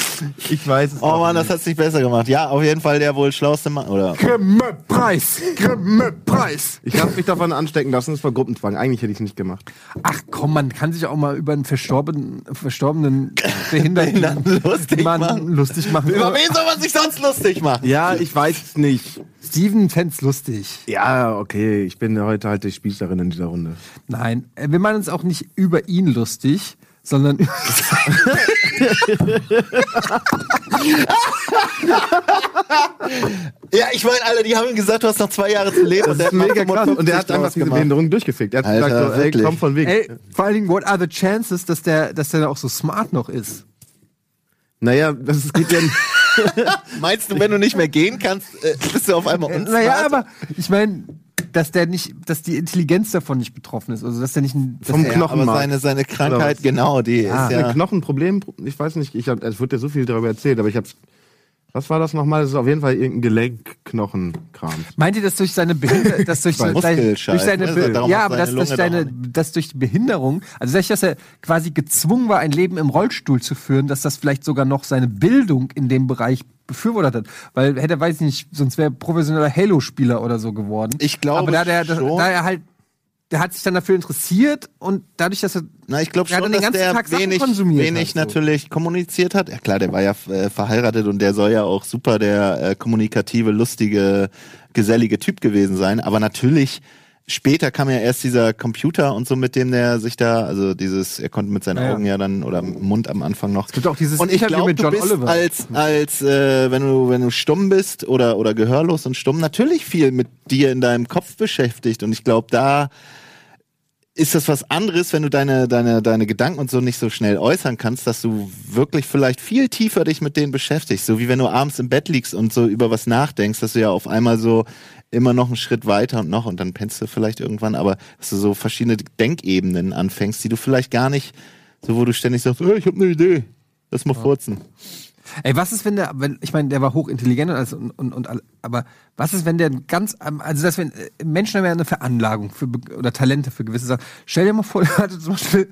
Ich weiß es Oh Mann, nicht. das hat's nicht besser gemacht. Ja, auf jeden Fall der wohl schlauste Mann. Oder? Grimme-Preis! Grimme-Preis! Ich habe mich davon anstecken lassen, es war Gruppenzwang. Eigentlich hätte ich es nicht gemacht. Ach komm, man kann sich auch mal über einen verstorbenen, verstorbenen (laughs) Behinderten Behinderten lustig machen. lustig machen. Über wen soll man sich sonst lustig machen? Ja, ich weiß es nicht. Steven fänd's lustig. Ja, okay, ich bin heute halt die Spießerin in dieser Runde. Nein, äh, wir machen uns auch nicht über ihn lustig, sondern (laughs) Ja, ich meine, alle, die haben ihm gesagt, du hast noch zwei Jahre zu leben. und Das ist der hat mega krass. Und der hat 55 einfach diese gemacht. Behinderung durchgefickt. Er hat Alter, gesagt, so, ey, komm von weg. ey, vor allen Dingen, what are the chances, dass der, dass der auch so smart noch ist? Naja, das ist- geht ja. (laughs) Meinst du, wenn du nicht mehr gehen kannst, äh, bist du auf einmal unsmart? Naja, aber ich meine, dass der nicht, dass die Intelligenz davon nicht betroffen ist, also dass der nicht ein, dass Vom ja, aber seine, seine Krankheit, genau, die Ah, ist ja... ein Knochenproblem, ich weiß nicht, ich hab, es wird ja so viel darüber erzählt, aber ich hab's. Was war das nochmal? Das ist auf jeden Fall irgendein Gelenkknochenkram. Meint ihr, dass durch seine Behinderung, (laughs) dass durch, seine, Muskelscheiß, durch seine, ne? Be Darum ja, hat aber dass durch seine, doch dass durch die Behinderung, also dass er quasi gezwungen war, ein Leben im Rollstuhl zu führen, dass das vielleicht sogar noch seine Bildung in dem Bereich befürwortet hat, weil hätte, weiß ich nicht, sonst wäre er professioneller Halo-Spieler oder so geworden. Ich glaube aber da, der, schon. da er halt, der hat sich dann dafür interessiert und dadurch, dass er Na, ich glaube schon, dass den ganzen der Tag Sachen wenig, wenig hat, so. natürlich kommuniziert hat. Ja klar, der war ja äh, verheiratet und der soll ja auch super der äh, kommunikative, lustige, gesellige Typ gewesen sein. Aber natürlich, später kam ja erst dieser Computer und so, mit dem der sich da, also dieses, er konnte mit seinen Ja. Augen ja dann oder Mund am Anfang noch. es gibt auch dieses Und ich Interview glaube, mit du John bist Oliver. als, als äh, wenn du wenn du stumm bist oder oder gehörlos und stumm natürlich viel mit dir in deinem Kopf beschäftigt und ich glaube, da ist das was anderes, wenn du deine, deine, deine Gedanken und so nicht so schnell äußern kannst, dass du wirklich vielleicht viel tiefer dich mit denen beschäftigst. So wie wenn du abends im Bett liegst und so über was nachdenkst, dass du ja auf einmal so immer noch einen Schritt weiter und noch und dann pennst du vielleicht irgendwann, aber dass du so verschiedene Denkebenen anfängst, die du vielleicht gar nicht, so wo du ständig sagst, "Äh, ich habe eine Idee, lass mal furzen. Ey, was ist, wenn der, wenn, ich meine, der war hochintelligent und, alles und, und, und aber was ist, wenn der ganz, also das, wenn äh, Menschen haben ja eine Veranlagung für, oder Talente für gewisse Sachen. Stell dir mal vor, (laughs) der hatte zum Beispiel,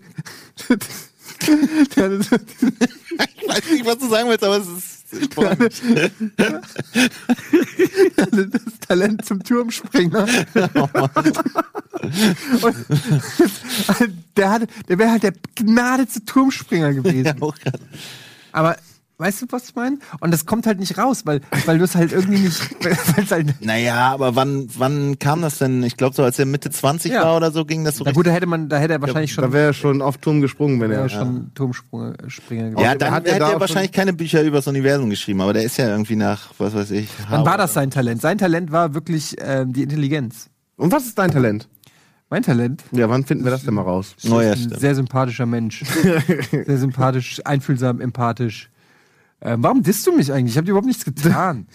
der (laughs) hatte, Ich weiß nicht, was du sagen willst, aber es ist hatte (laughs) das Talent zum Turmspringer. der der wäre halt der gnadete Turmspringer gewesen. Grad. Aber weißt du, was ich meine? Und das kommt halt nicht raus, weil, weil du es halt irgendwie nicht, (laughs) halt, Naja, aber wann, wann kam das denn? Ich glaube, so als er Mitte 20 Ja. war oder so, ging das so na gut, da hätte man, da hätte er wahrscheinlich schon, Da wäre er schon auf Turm gesprungen, wenn er. ja, schon Turmspringer Springer gewesen. Ja, dann hat er hätte da er wahrscheinlich keine Bücher über das Universum geschrieben, aber der ist ja irgendwie nach, was weiß ich. Wann war das sein Talent? Sein Talent war wirklich ähm, die Intelligenz. Und was ist dein Talent? Mein Talent Ja, wann finden wir das denn mal raus? Neuer sehr sympathischer Mensch. (laughs) sehr sympathisch, einfühlsam, empathisch. Ähm, warum disst du mich eigentlich? Ich habe dir überhaupt nichts getan.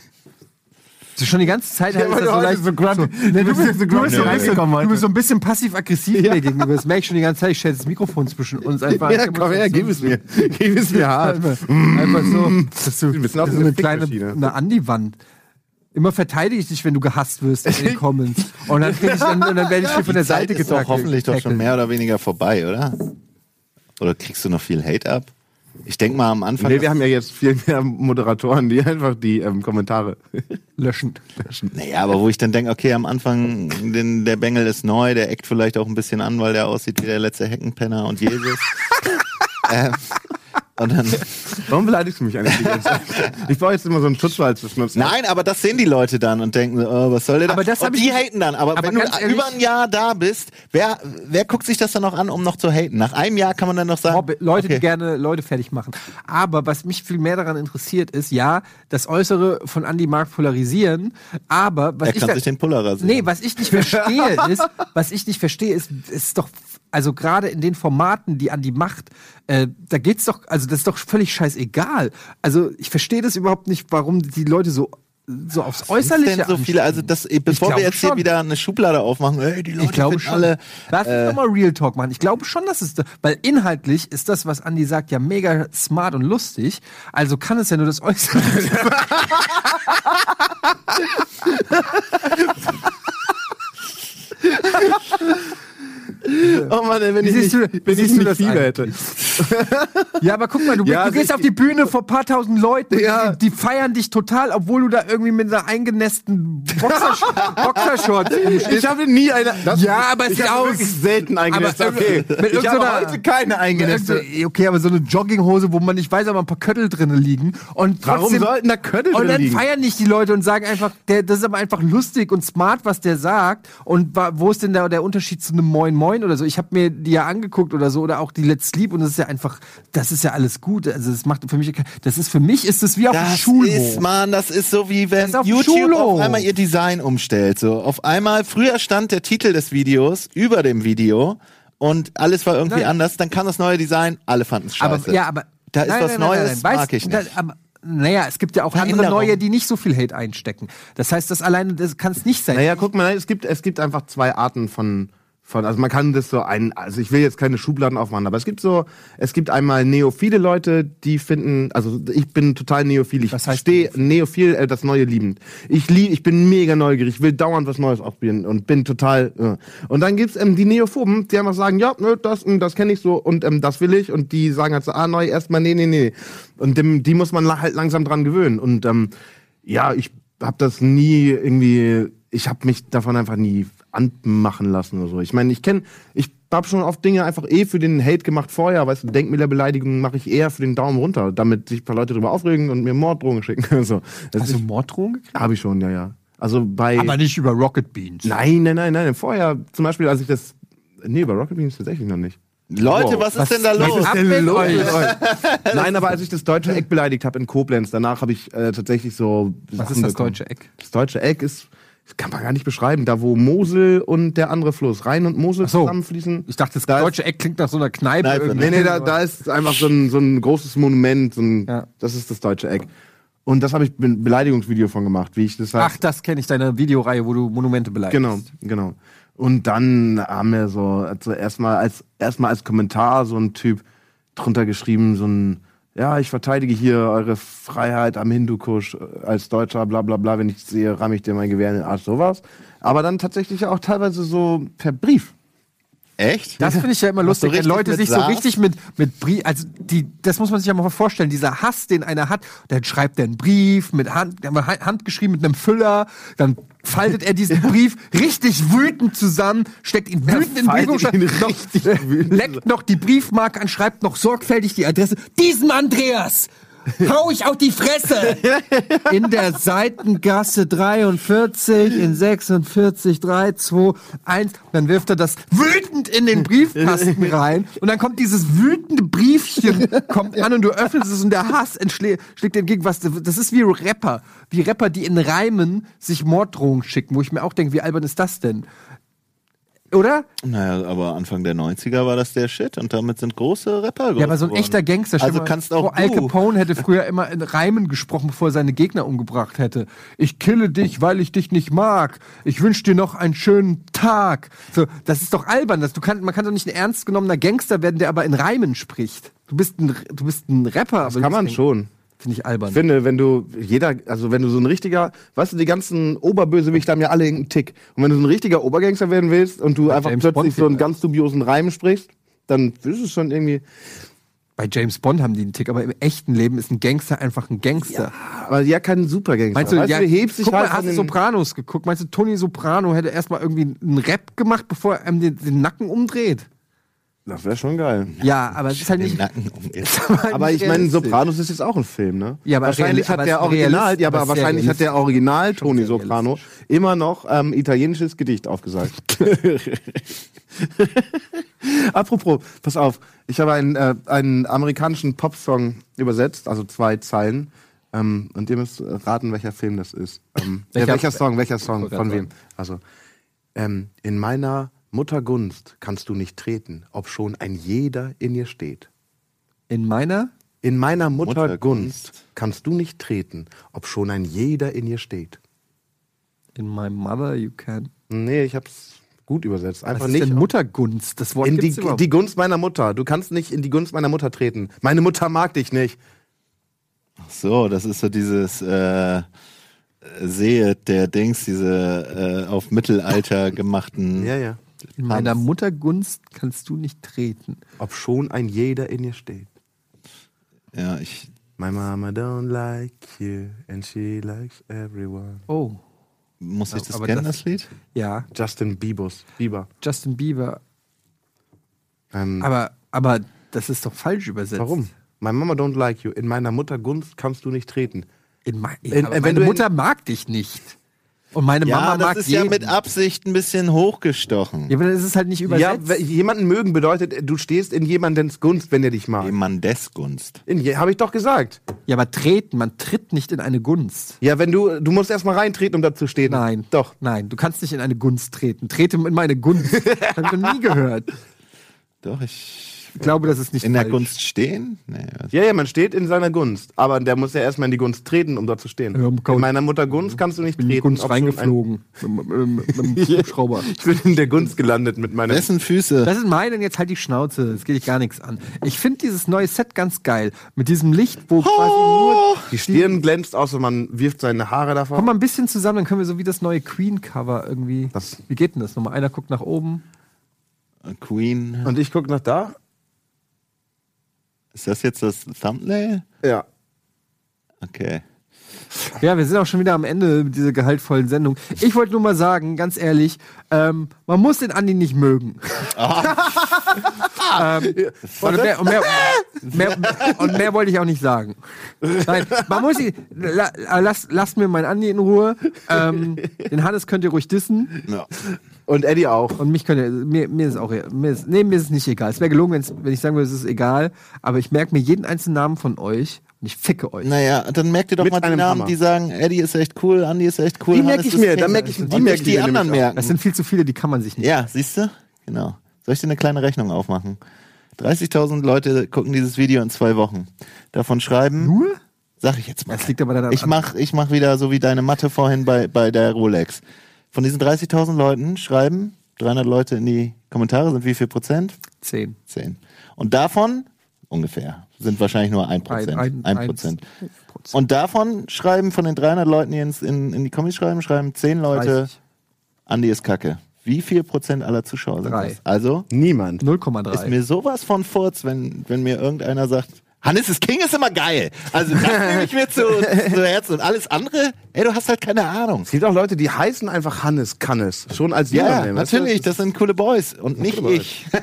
Du schon die ganze Zeit halt ist das heute leicht- so grumpy- Nee, du bist so du, bist so bisschen, du bist so ein bisschen passiv-aggressiv mir gegenüber. Das merke ich schon die ganze Zeit. Ich stelle das Mikrofon zwischen uns einfach. Ja, komm her, gib es mir. Gib es mir hart. Einfach, so. Das ist so, das ist so eine eine kleine eine Andi-Wand. Immer verteidige ich dich, wenn du gehasst wirst in den (laughs) Comments. Und dann, ich dann, und dann werde ich hier von der Zeit Seite ist doch hoffentlich doch schon mehr oder weniger vorbei, oder? Oder kriegst du noch viel Hate ab? Ich denke mal am Anfang. Nee, wir haben ja jetzt viel mehr Moderatoren, die einfach die ähm, Kommentare. (laughs) löschen. naja, aber wo ich dann denke, okay, am Anfang, den, der Bengel ist neu, der eckt vielleicht auch ein bisschen an, weil der aussieht wie der letzte Heckenpenner und Jesus. (laughs) ähm, und dann. Warum beleidigst du mich eigentlich die ganze Zeit? (laughs) Ich brauche jetzt immer so einen Schutzwall zwischen uns. Nein, aber das sehen die Leute dann und denken, oh, was soll der da? Aber das und ich die haten dann. Aber, Aber wenn du ehrlich- über ein Jahr da bist, wer, wer guckt sich das dann noch an, um noch zu haten? Nach einem Jahr kann man dann noch sagen, Mob- Leute, die okay. gerne Leute fertig machen. Aber was mich viel mehr daran interessiert, ist, ja, das Äußere von Andy mag polarisieren, aber was er ich kann da- sich den Puller rasieren. Nee, was ich nicht verstehe (laughs) ist, was ich nicht verstehe ist, ist doch, also gerade in den Formaten, die Andi macht, äh, da geht's doch, also das ist doch völlig scheißegal. Also ich verstehe das überhaupt nicht, warum die Leute so so aufs Gibt's Äußerliche so viele, also das, bevor wir jetzt hier schon. wieder eine Schublade aufmachen, ey, die Leute ich glaube schon. alle, Lass uns äh, doch mal Real Talk machen. Ich glaube schon, dass es, weil inhaltlich ist das, was Andi sagt, ja mega smart und lustig. Also kann es ja nur das Äußere. (laughs) (laughs) Oh Mann, ey, wenn Wie ich siehst nicht, wenn ich siehst du nicht das Fieber eigentlich? hätte. (laughs) Ja, aber guck mal, du, Ja, du also gehst auf die Bühne vor paar tausend Leuten, Ja. die, die feiern dich total, obwohl du da irgendwie mit einer eingenässten Boxersh (laughs) Boxershorts. Ich habe nie eine. Das, Ja, aber es aus- wirklich selten eingenässt. Aber, Okay, mit ich habe heute keine eingenässte. Okay, aber so eine Jogginghose, wo man nicht weiß, aber ein paar Köttel drin liegen. Und Warum trotzdem, sollten da Köttel Und drin dann liegen? feiern nicht die Leute und sagen einfach, der, das ist aber einfach lustig und smart, was der sagt. Und wo ist denn da der Unterschied zu einem Moin Moin oder so? Ich habe mir die ja angeguckt oder so oder auch die Let's Sleep und das ist ja einfach, das ist ja alles gut. Also das macht für mich, das ist für mich ist es wie auf dem Das Schulhof. ist, man, das ist so wie wenn auf dem YouTube Schulhof. auf einmal ihr Design umstellt. So, auf einmal, früher stand der Titel des Videos über dem Video und alles war irgendwie Nein. anders. Dann kam das neue Design, alle fanden es scheiße. aber ja, aber Da ist was Neues, Weißt, mag ich nicht. Da, aber, naja, es gibt ja auch andere neue, die nicht so viel Hate einstecken. Das heißt, das alleine, das kann es nicht sein. Naja, guck mal, es gibt, es gibt einfach zwei Arten von, von, also man kann das so ein, also ich will jetzt keine Schubladen aufmachen, aber es gibt so, es gibt einmal neophile Leute, die finden, also ich bin total neophil, ich Was heißt stehe neophil, äh, das Neue liebend. Ich lieb, ich bin mega neugierig, ich will dauernd was Neues ausprobieren und bin total, äh. und dann gibt's ähm, die Neophoben, die einfach sagen, ja, nö, das, ähm, das kenne ich so und ähm, das will ich und die sagen halt so, ah, neu, erstmal, nee, nee, nee. Und dem, die muss man la- halt langsam dran gewöhnen und ähm, ja, ich habe das nie irgendwie, ich habe mich davon einfach nie anmachen lassen oder so. Ich meine, ich kenne, ich habe schon oft Dinge einfach eh für den Hate gemacht vorher, weißt du, Denkmälerbeleidigungen mache ich eher für den Daumen runter, damit sich ein paar Leute drüber aufregen und mir Morddrohungen schicken. (laughs) so. Das Hast du Morddrohungen gekriegt? habe ich schon, ja, ja. Also bei. Aber nicht über Rocket Beans. nein, nein, nein, nein. Vorher, zum Beispiel, als ich das. Nee, bei Rocket Beans tatsächlich noch nicht. Leute, Wow. was ist denn da los? ab mit euch? Nein, aber als ich das deutsche Eck beleidigt habe in Koblenz, danach habe ich äh, tatsächlich so. Was Sachen ist das bekommen. deutsche Eck? Das deutsche Eck ist, das kann man gar nicht beschreiben, da wo Mosel und der andere Fluss, Rhein und Mosel so. zusammenfließen. Ich dachte, das Da ist- deutsche Eck klingt nach so einer Kneipe. Kneipe, irgendwie. Nee, nee, da, da ist einfach so ein, so ein großes Monument, so ein, Ja. das ist das deutsche Eck. Und das habe ich ein Beleidigungsvideo von gemacht, wie ich das halt Ach, das kenne ich, deine Videoreihe, wo du Monumente beleidigst. Genau, genau. Und dann haben wir so, also erstmal als, erstmal als Kommentar so ein Typ drunter geschrieben, so ein, ja, ich verteidige hier eure Freiheit am Hindukusch äh, als Deutscher, bla bla bla, wenn ich sehe, ramme ich dir mein Gewehr in den Arsch, sowas. Aber dann tatsächlich auch teilweise so per Brief. Echt? Das finde ich ja immer lustig, wenn Leute sich so richtig mit, mit Brief, also die, das muss man sich ja mal vorstellen, dieser Hass, den einer hat, dann schreibt er einen Brief mit Hand, der hat handgeschrieben mit einem Füller, dann faltet er diesen (laughs) Brief richtig wütend zusammen, steckt ihn wütend in den noch, wütend leckt noch die Briefmarke an, schreibt noch sorgfältig die Adresse. Diesem Andreas! (laughs) Hau ich auf die Fresse! (laughs) In der Seitengasse 43, in 46, 3, 2, 1. Dann wirft er das wütend in den Briefkasten (laughs) rein. Und dann kommt dieses wütende Briefchen, kommt an und du öffnest es und der Hass entschlägt schlägt dir entgegen. Was, das ist wie Rapper. Wie Rapper, die in Reimen sich Morddrohungen schicken, wo ich mir auch denke, wie albern ist das denn? Oder? Naja, aber Anfang der 90er war das der Shit und damit sind große Rapper Ja, aber so ein echter geworden. Gangster. Also kannst auch Al. Capone hätte früher immer in Reimen gesprochen, bevor er seine Gegner umgebracht hätte. Ich kille dich, weil ich dich nicht mag. Ich wünsche dir noch einen schönen Tag. So, das ist doch albern. Das, du kann, man kann doch nicht ein ernst genommener Gangster werden, der aber in Reimen spricht. Du bist ein, du bist ein Rapper. Das kann man schon. Finde ich albern. Ich finde, wenn du jeder, also wenn du so ein richtiger, weißt du, die ganzen Oberbösewichte haben ja alle irgendeinen Tick. Und wenn du so ein richtiger Obergangster werden willst und du einfach James plötzlich Bond so einen ganz dubiosen Reim sprichst, dann ist es schon irgendwie. Bei James Bond haben die einen Tick, aber im echten Leben ist ein Gangster einfach ein Gangster. Aber ja, kein Supergangster. Meinst du, weißt ja, du, hebst dich guck halt mal, hast von du Sopranos geguckt? Meinst du, Tony Soprano hätte erstmal irgendwie einen Rap gemacht, bevor er ihm den, den Nacken umdreht? Das wäre schon geil. Ja, aber es ist halt Den nicht. Nacken umgeht. (laughs) Aber ich meine. Sopranos ist jetzt auch ein Film, ne? Ja, aber wahrscheinlich aber hat der Original, ja, aber aber wahrscheinlich hat der. Original Tony sehr Soprano immer noch ähm, italienisches Gedicht aufgesagt. (laughs) Apropos, pass auf, ich habe einen, äh, einen amerikanischen Popsong übersetzt, also zwei Zeilen. Ähm, und ihr müsst raten, welcher Film das ist. Ähm, welcher, Welcher- welcher Song, welcher Song, von wem? Also, ähm, in meiner Muttergunst kannst du nicht treten, ob schon ein jeder in ihr steht. In meiner? In meiner Muttergunst. Muttergunst kannst du nicht treten, ob schon ein jeder in ihr steht. In my mother you can. Nee, ich hab's gut übersetzt. Was Einfach ist nicht. denn Muttergunst? Das Wort in die, überhaupt. die Gunst meiner Mutter. Du kannst nicht in die Gunst meiner Mutter treten. Meine Mutter mag dich nicht. So, das ist so dieses äh, Sehe der Dings, diese äh, auf Mittelalter gemachten. Ja, ja. In meiner Muttergunst kannst du nicht treten. Ob schon ein jeder in ihr steht. Ja, ich. My mama don't like you and she likes everyone. Oh, Muss ich das Aber kennen, das- das, Lied? ja. Justin Biebers. Bieber. Justin Bieber. Ähm, Aber, aber das ist doch falsch übersetzt. warum? My mama don't like you. In meiner Muttergunst kannst du nicht treten. In mei- In- aber wenn meine du in- Mutter mag dich nicht. Und meine Ja, Mama das mag ist jeden. ja mit Absicht ein bisschen hochgestochen. Ja, aber das ist halt nicht Ja, übersetzt. we- jemanden mögen bedeutet, du stehst in jemandens Gunst, wenn er dich mag. Jemandes Gunst. Je, habe ich doch gesagt. Ja, aber treten, man tritt nicht in eine Gunst. Ja, wenn du, du musst erstmal reintreten, um da zu stehen. Nein. Doch. Nein, du kannst nicht in eine Gunst treten. Trete in meine Gunst. (laughs) Hab ich noch nie gehört. Doch, ich. Ich glaube, das ist nicht In der falsch. Gunst stehen? Nee, Ja, ja, man steht in seiner Gunst. Aber der muss ja erstmal in die Gunst treten, um dort zu stehen. Ja, in meiner Mutter Gunst kannst du nicht bin in die treten. Gunst reingeflogen. Mit, mit, mit, mit dem Hubschrauber. Ein, ich bin in der Gunst gelandet mit meiner. Wessen Füße? Das ist meine und jetzt halt die Schnauze. Das geht dich gar nichts an. Ich finde dieses neue Set ganz geil. Mit diesem Licht, wo quasi nur. Die Stirn glänzt, außer man wirft seine Haare davor. Komm mal ein bisschen zusammen, dann können wir so wie das neue Queen-Cover irgendwie. Das- Wie geht denn das nochmal? Einer guckt nach oben. Queen. Und ich gucke nach da. Ist das jetzt das Thumbnail? Ja. Okay. Ja, wir sind auch schon wieder am Ende dieser gehaltvollen Sendung. Ich wollte nur mal sagen, ganz ehrlich, ähm, man muss den Andi nicht mögen. (laughs) ähm, und, mehr, und, mehr, mehr, und mehr wollte ich auch nicht sagen. Nein, man muss ihn, la, lasst, lasst mir meinen Andi in Ruhe. Ähm, den Hannes könnt ihr ruhig dissen. Ja. Und Eddie auch. Und mich könnt ihr, mir, mir ist auch, mir ist, nee, mir ist es nicht egal. Es wäre gelogen, wenn's, wenn ich sagen würde, es ist egal. Aber ich merke mir jeden einzelnen Namen von euch und ich ficke euch. Naja, dann merkt ihr doch Mit mal die einem Namen, Hammer. die sagen, Eddie ist echt cool, Andy ist echt cool. Die Hannes merke ich ist mir, da merke ich- die Und merke ich die mir anderen auch. merken. Das sind viel zu viele, die kann man sich nicht. Ja, siehst du? Genau. Soll ich dir eine kleine Rechnung aufmachen? 30.000 Leute gucken dieses Video in zwei Wochen. Davon schreiben Nur? Sag ich jetzt mal. Das liegt aber dann ich mach, ich mach wieder so wie deine Mathe vorhin bei, bei der Rolex. Von diesen 30.000 Leuten schreiben 300 Leute in die Kommentare, sind wie viel Prozent? 10. 10. Und davon ungefähr sind wahrscheinlich nur 1 Prozent. Ein- 1 ein- Prozent. Prozent. Und davon schreiben von den 300 Leuten, die ins, in, in die Kommis schreiben, schreiben 10 Leute, 30. Andi ist kacke. Wie viel Prozent aller Zuschauer sind Drei. das? Also Niemand. 0,3. ist mir sowas von Furz, wenn, wenn mir irgendeiner sagt, Hannes ist King ist immer geil. Also das (laughs) nehme ich mir zu, zu Herzen. Und alles andere, ey, du hast halt keine Ahnung. Es gibt auch Leute, die heißen einfach Hannes Kannes. Schon als Ja, Username, weißt du? natürlich, das sind coole Boys und nicht coole Boys. ich. (laughs)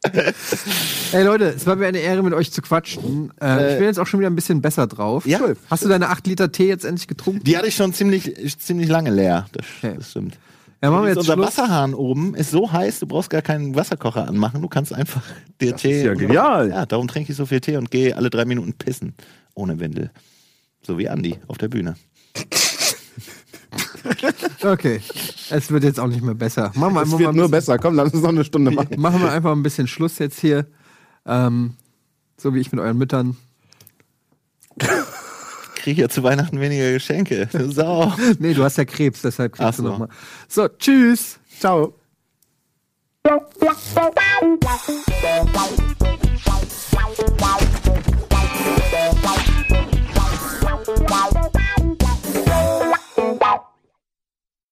(laughs) Ey Leute, es war mir eine Ehre, mit euch zu quatschen. Äh, ich bin jetzt auch schon wieder ein bisschen besser drauf. Ja. Hast du deine 8 Liter Tee jetzt endlich getrunken? Die hatte ich schon ziemlich, ziemlich lange leer. Das, Okay. das stimmt. Ja, machen wir jetzt unser Schluss. Wasserhahn oben ist so heiß, du brauchst gar keinen Wasserkocher anmachen. Du kannst einfach dir Tee. ist ja genial. Ja, darum trinke ich so viel Tee und gehe alle drei Minuten pissen. Ohne Windel. So wie Andi auf der Bühne. (laughs) Okay. Es wird jetzt auch nicht mehr besser. Machen wir Es einfach wird mal nur besser. Komm, lass uns noch eine Stunde machen. machen wir einfach ein bisschen Schluss jetzt hier. Ähm, so wie ich mit euren Müttern. (laughs) kriege ja zu Weihnachten weniger Geschenke. (laughs) Sau. nee, du hast ja Krebs, deshalb kriegst Ach so. du nochmal. So, tschüss. Ciao.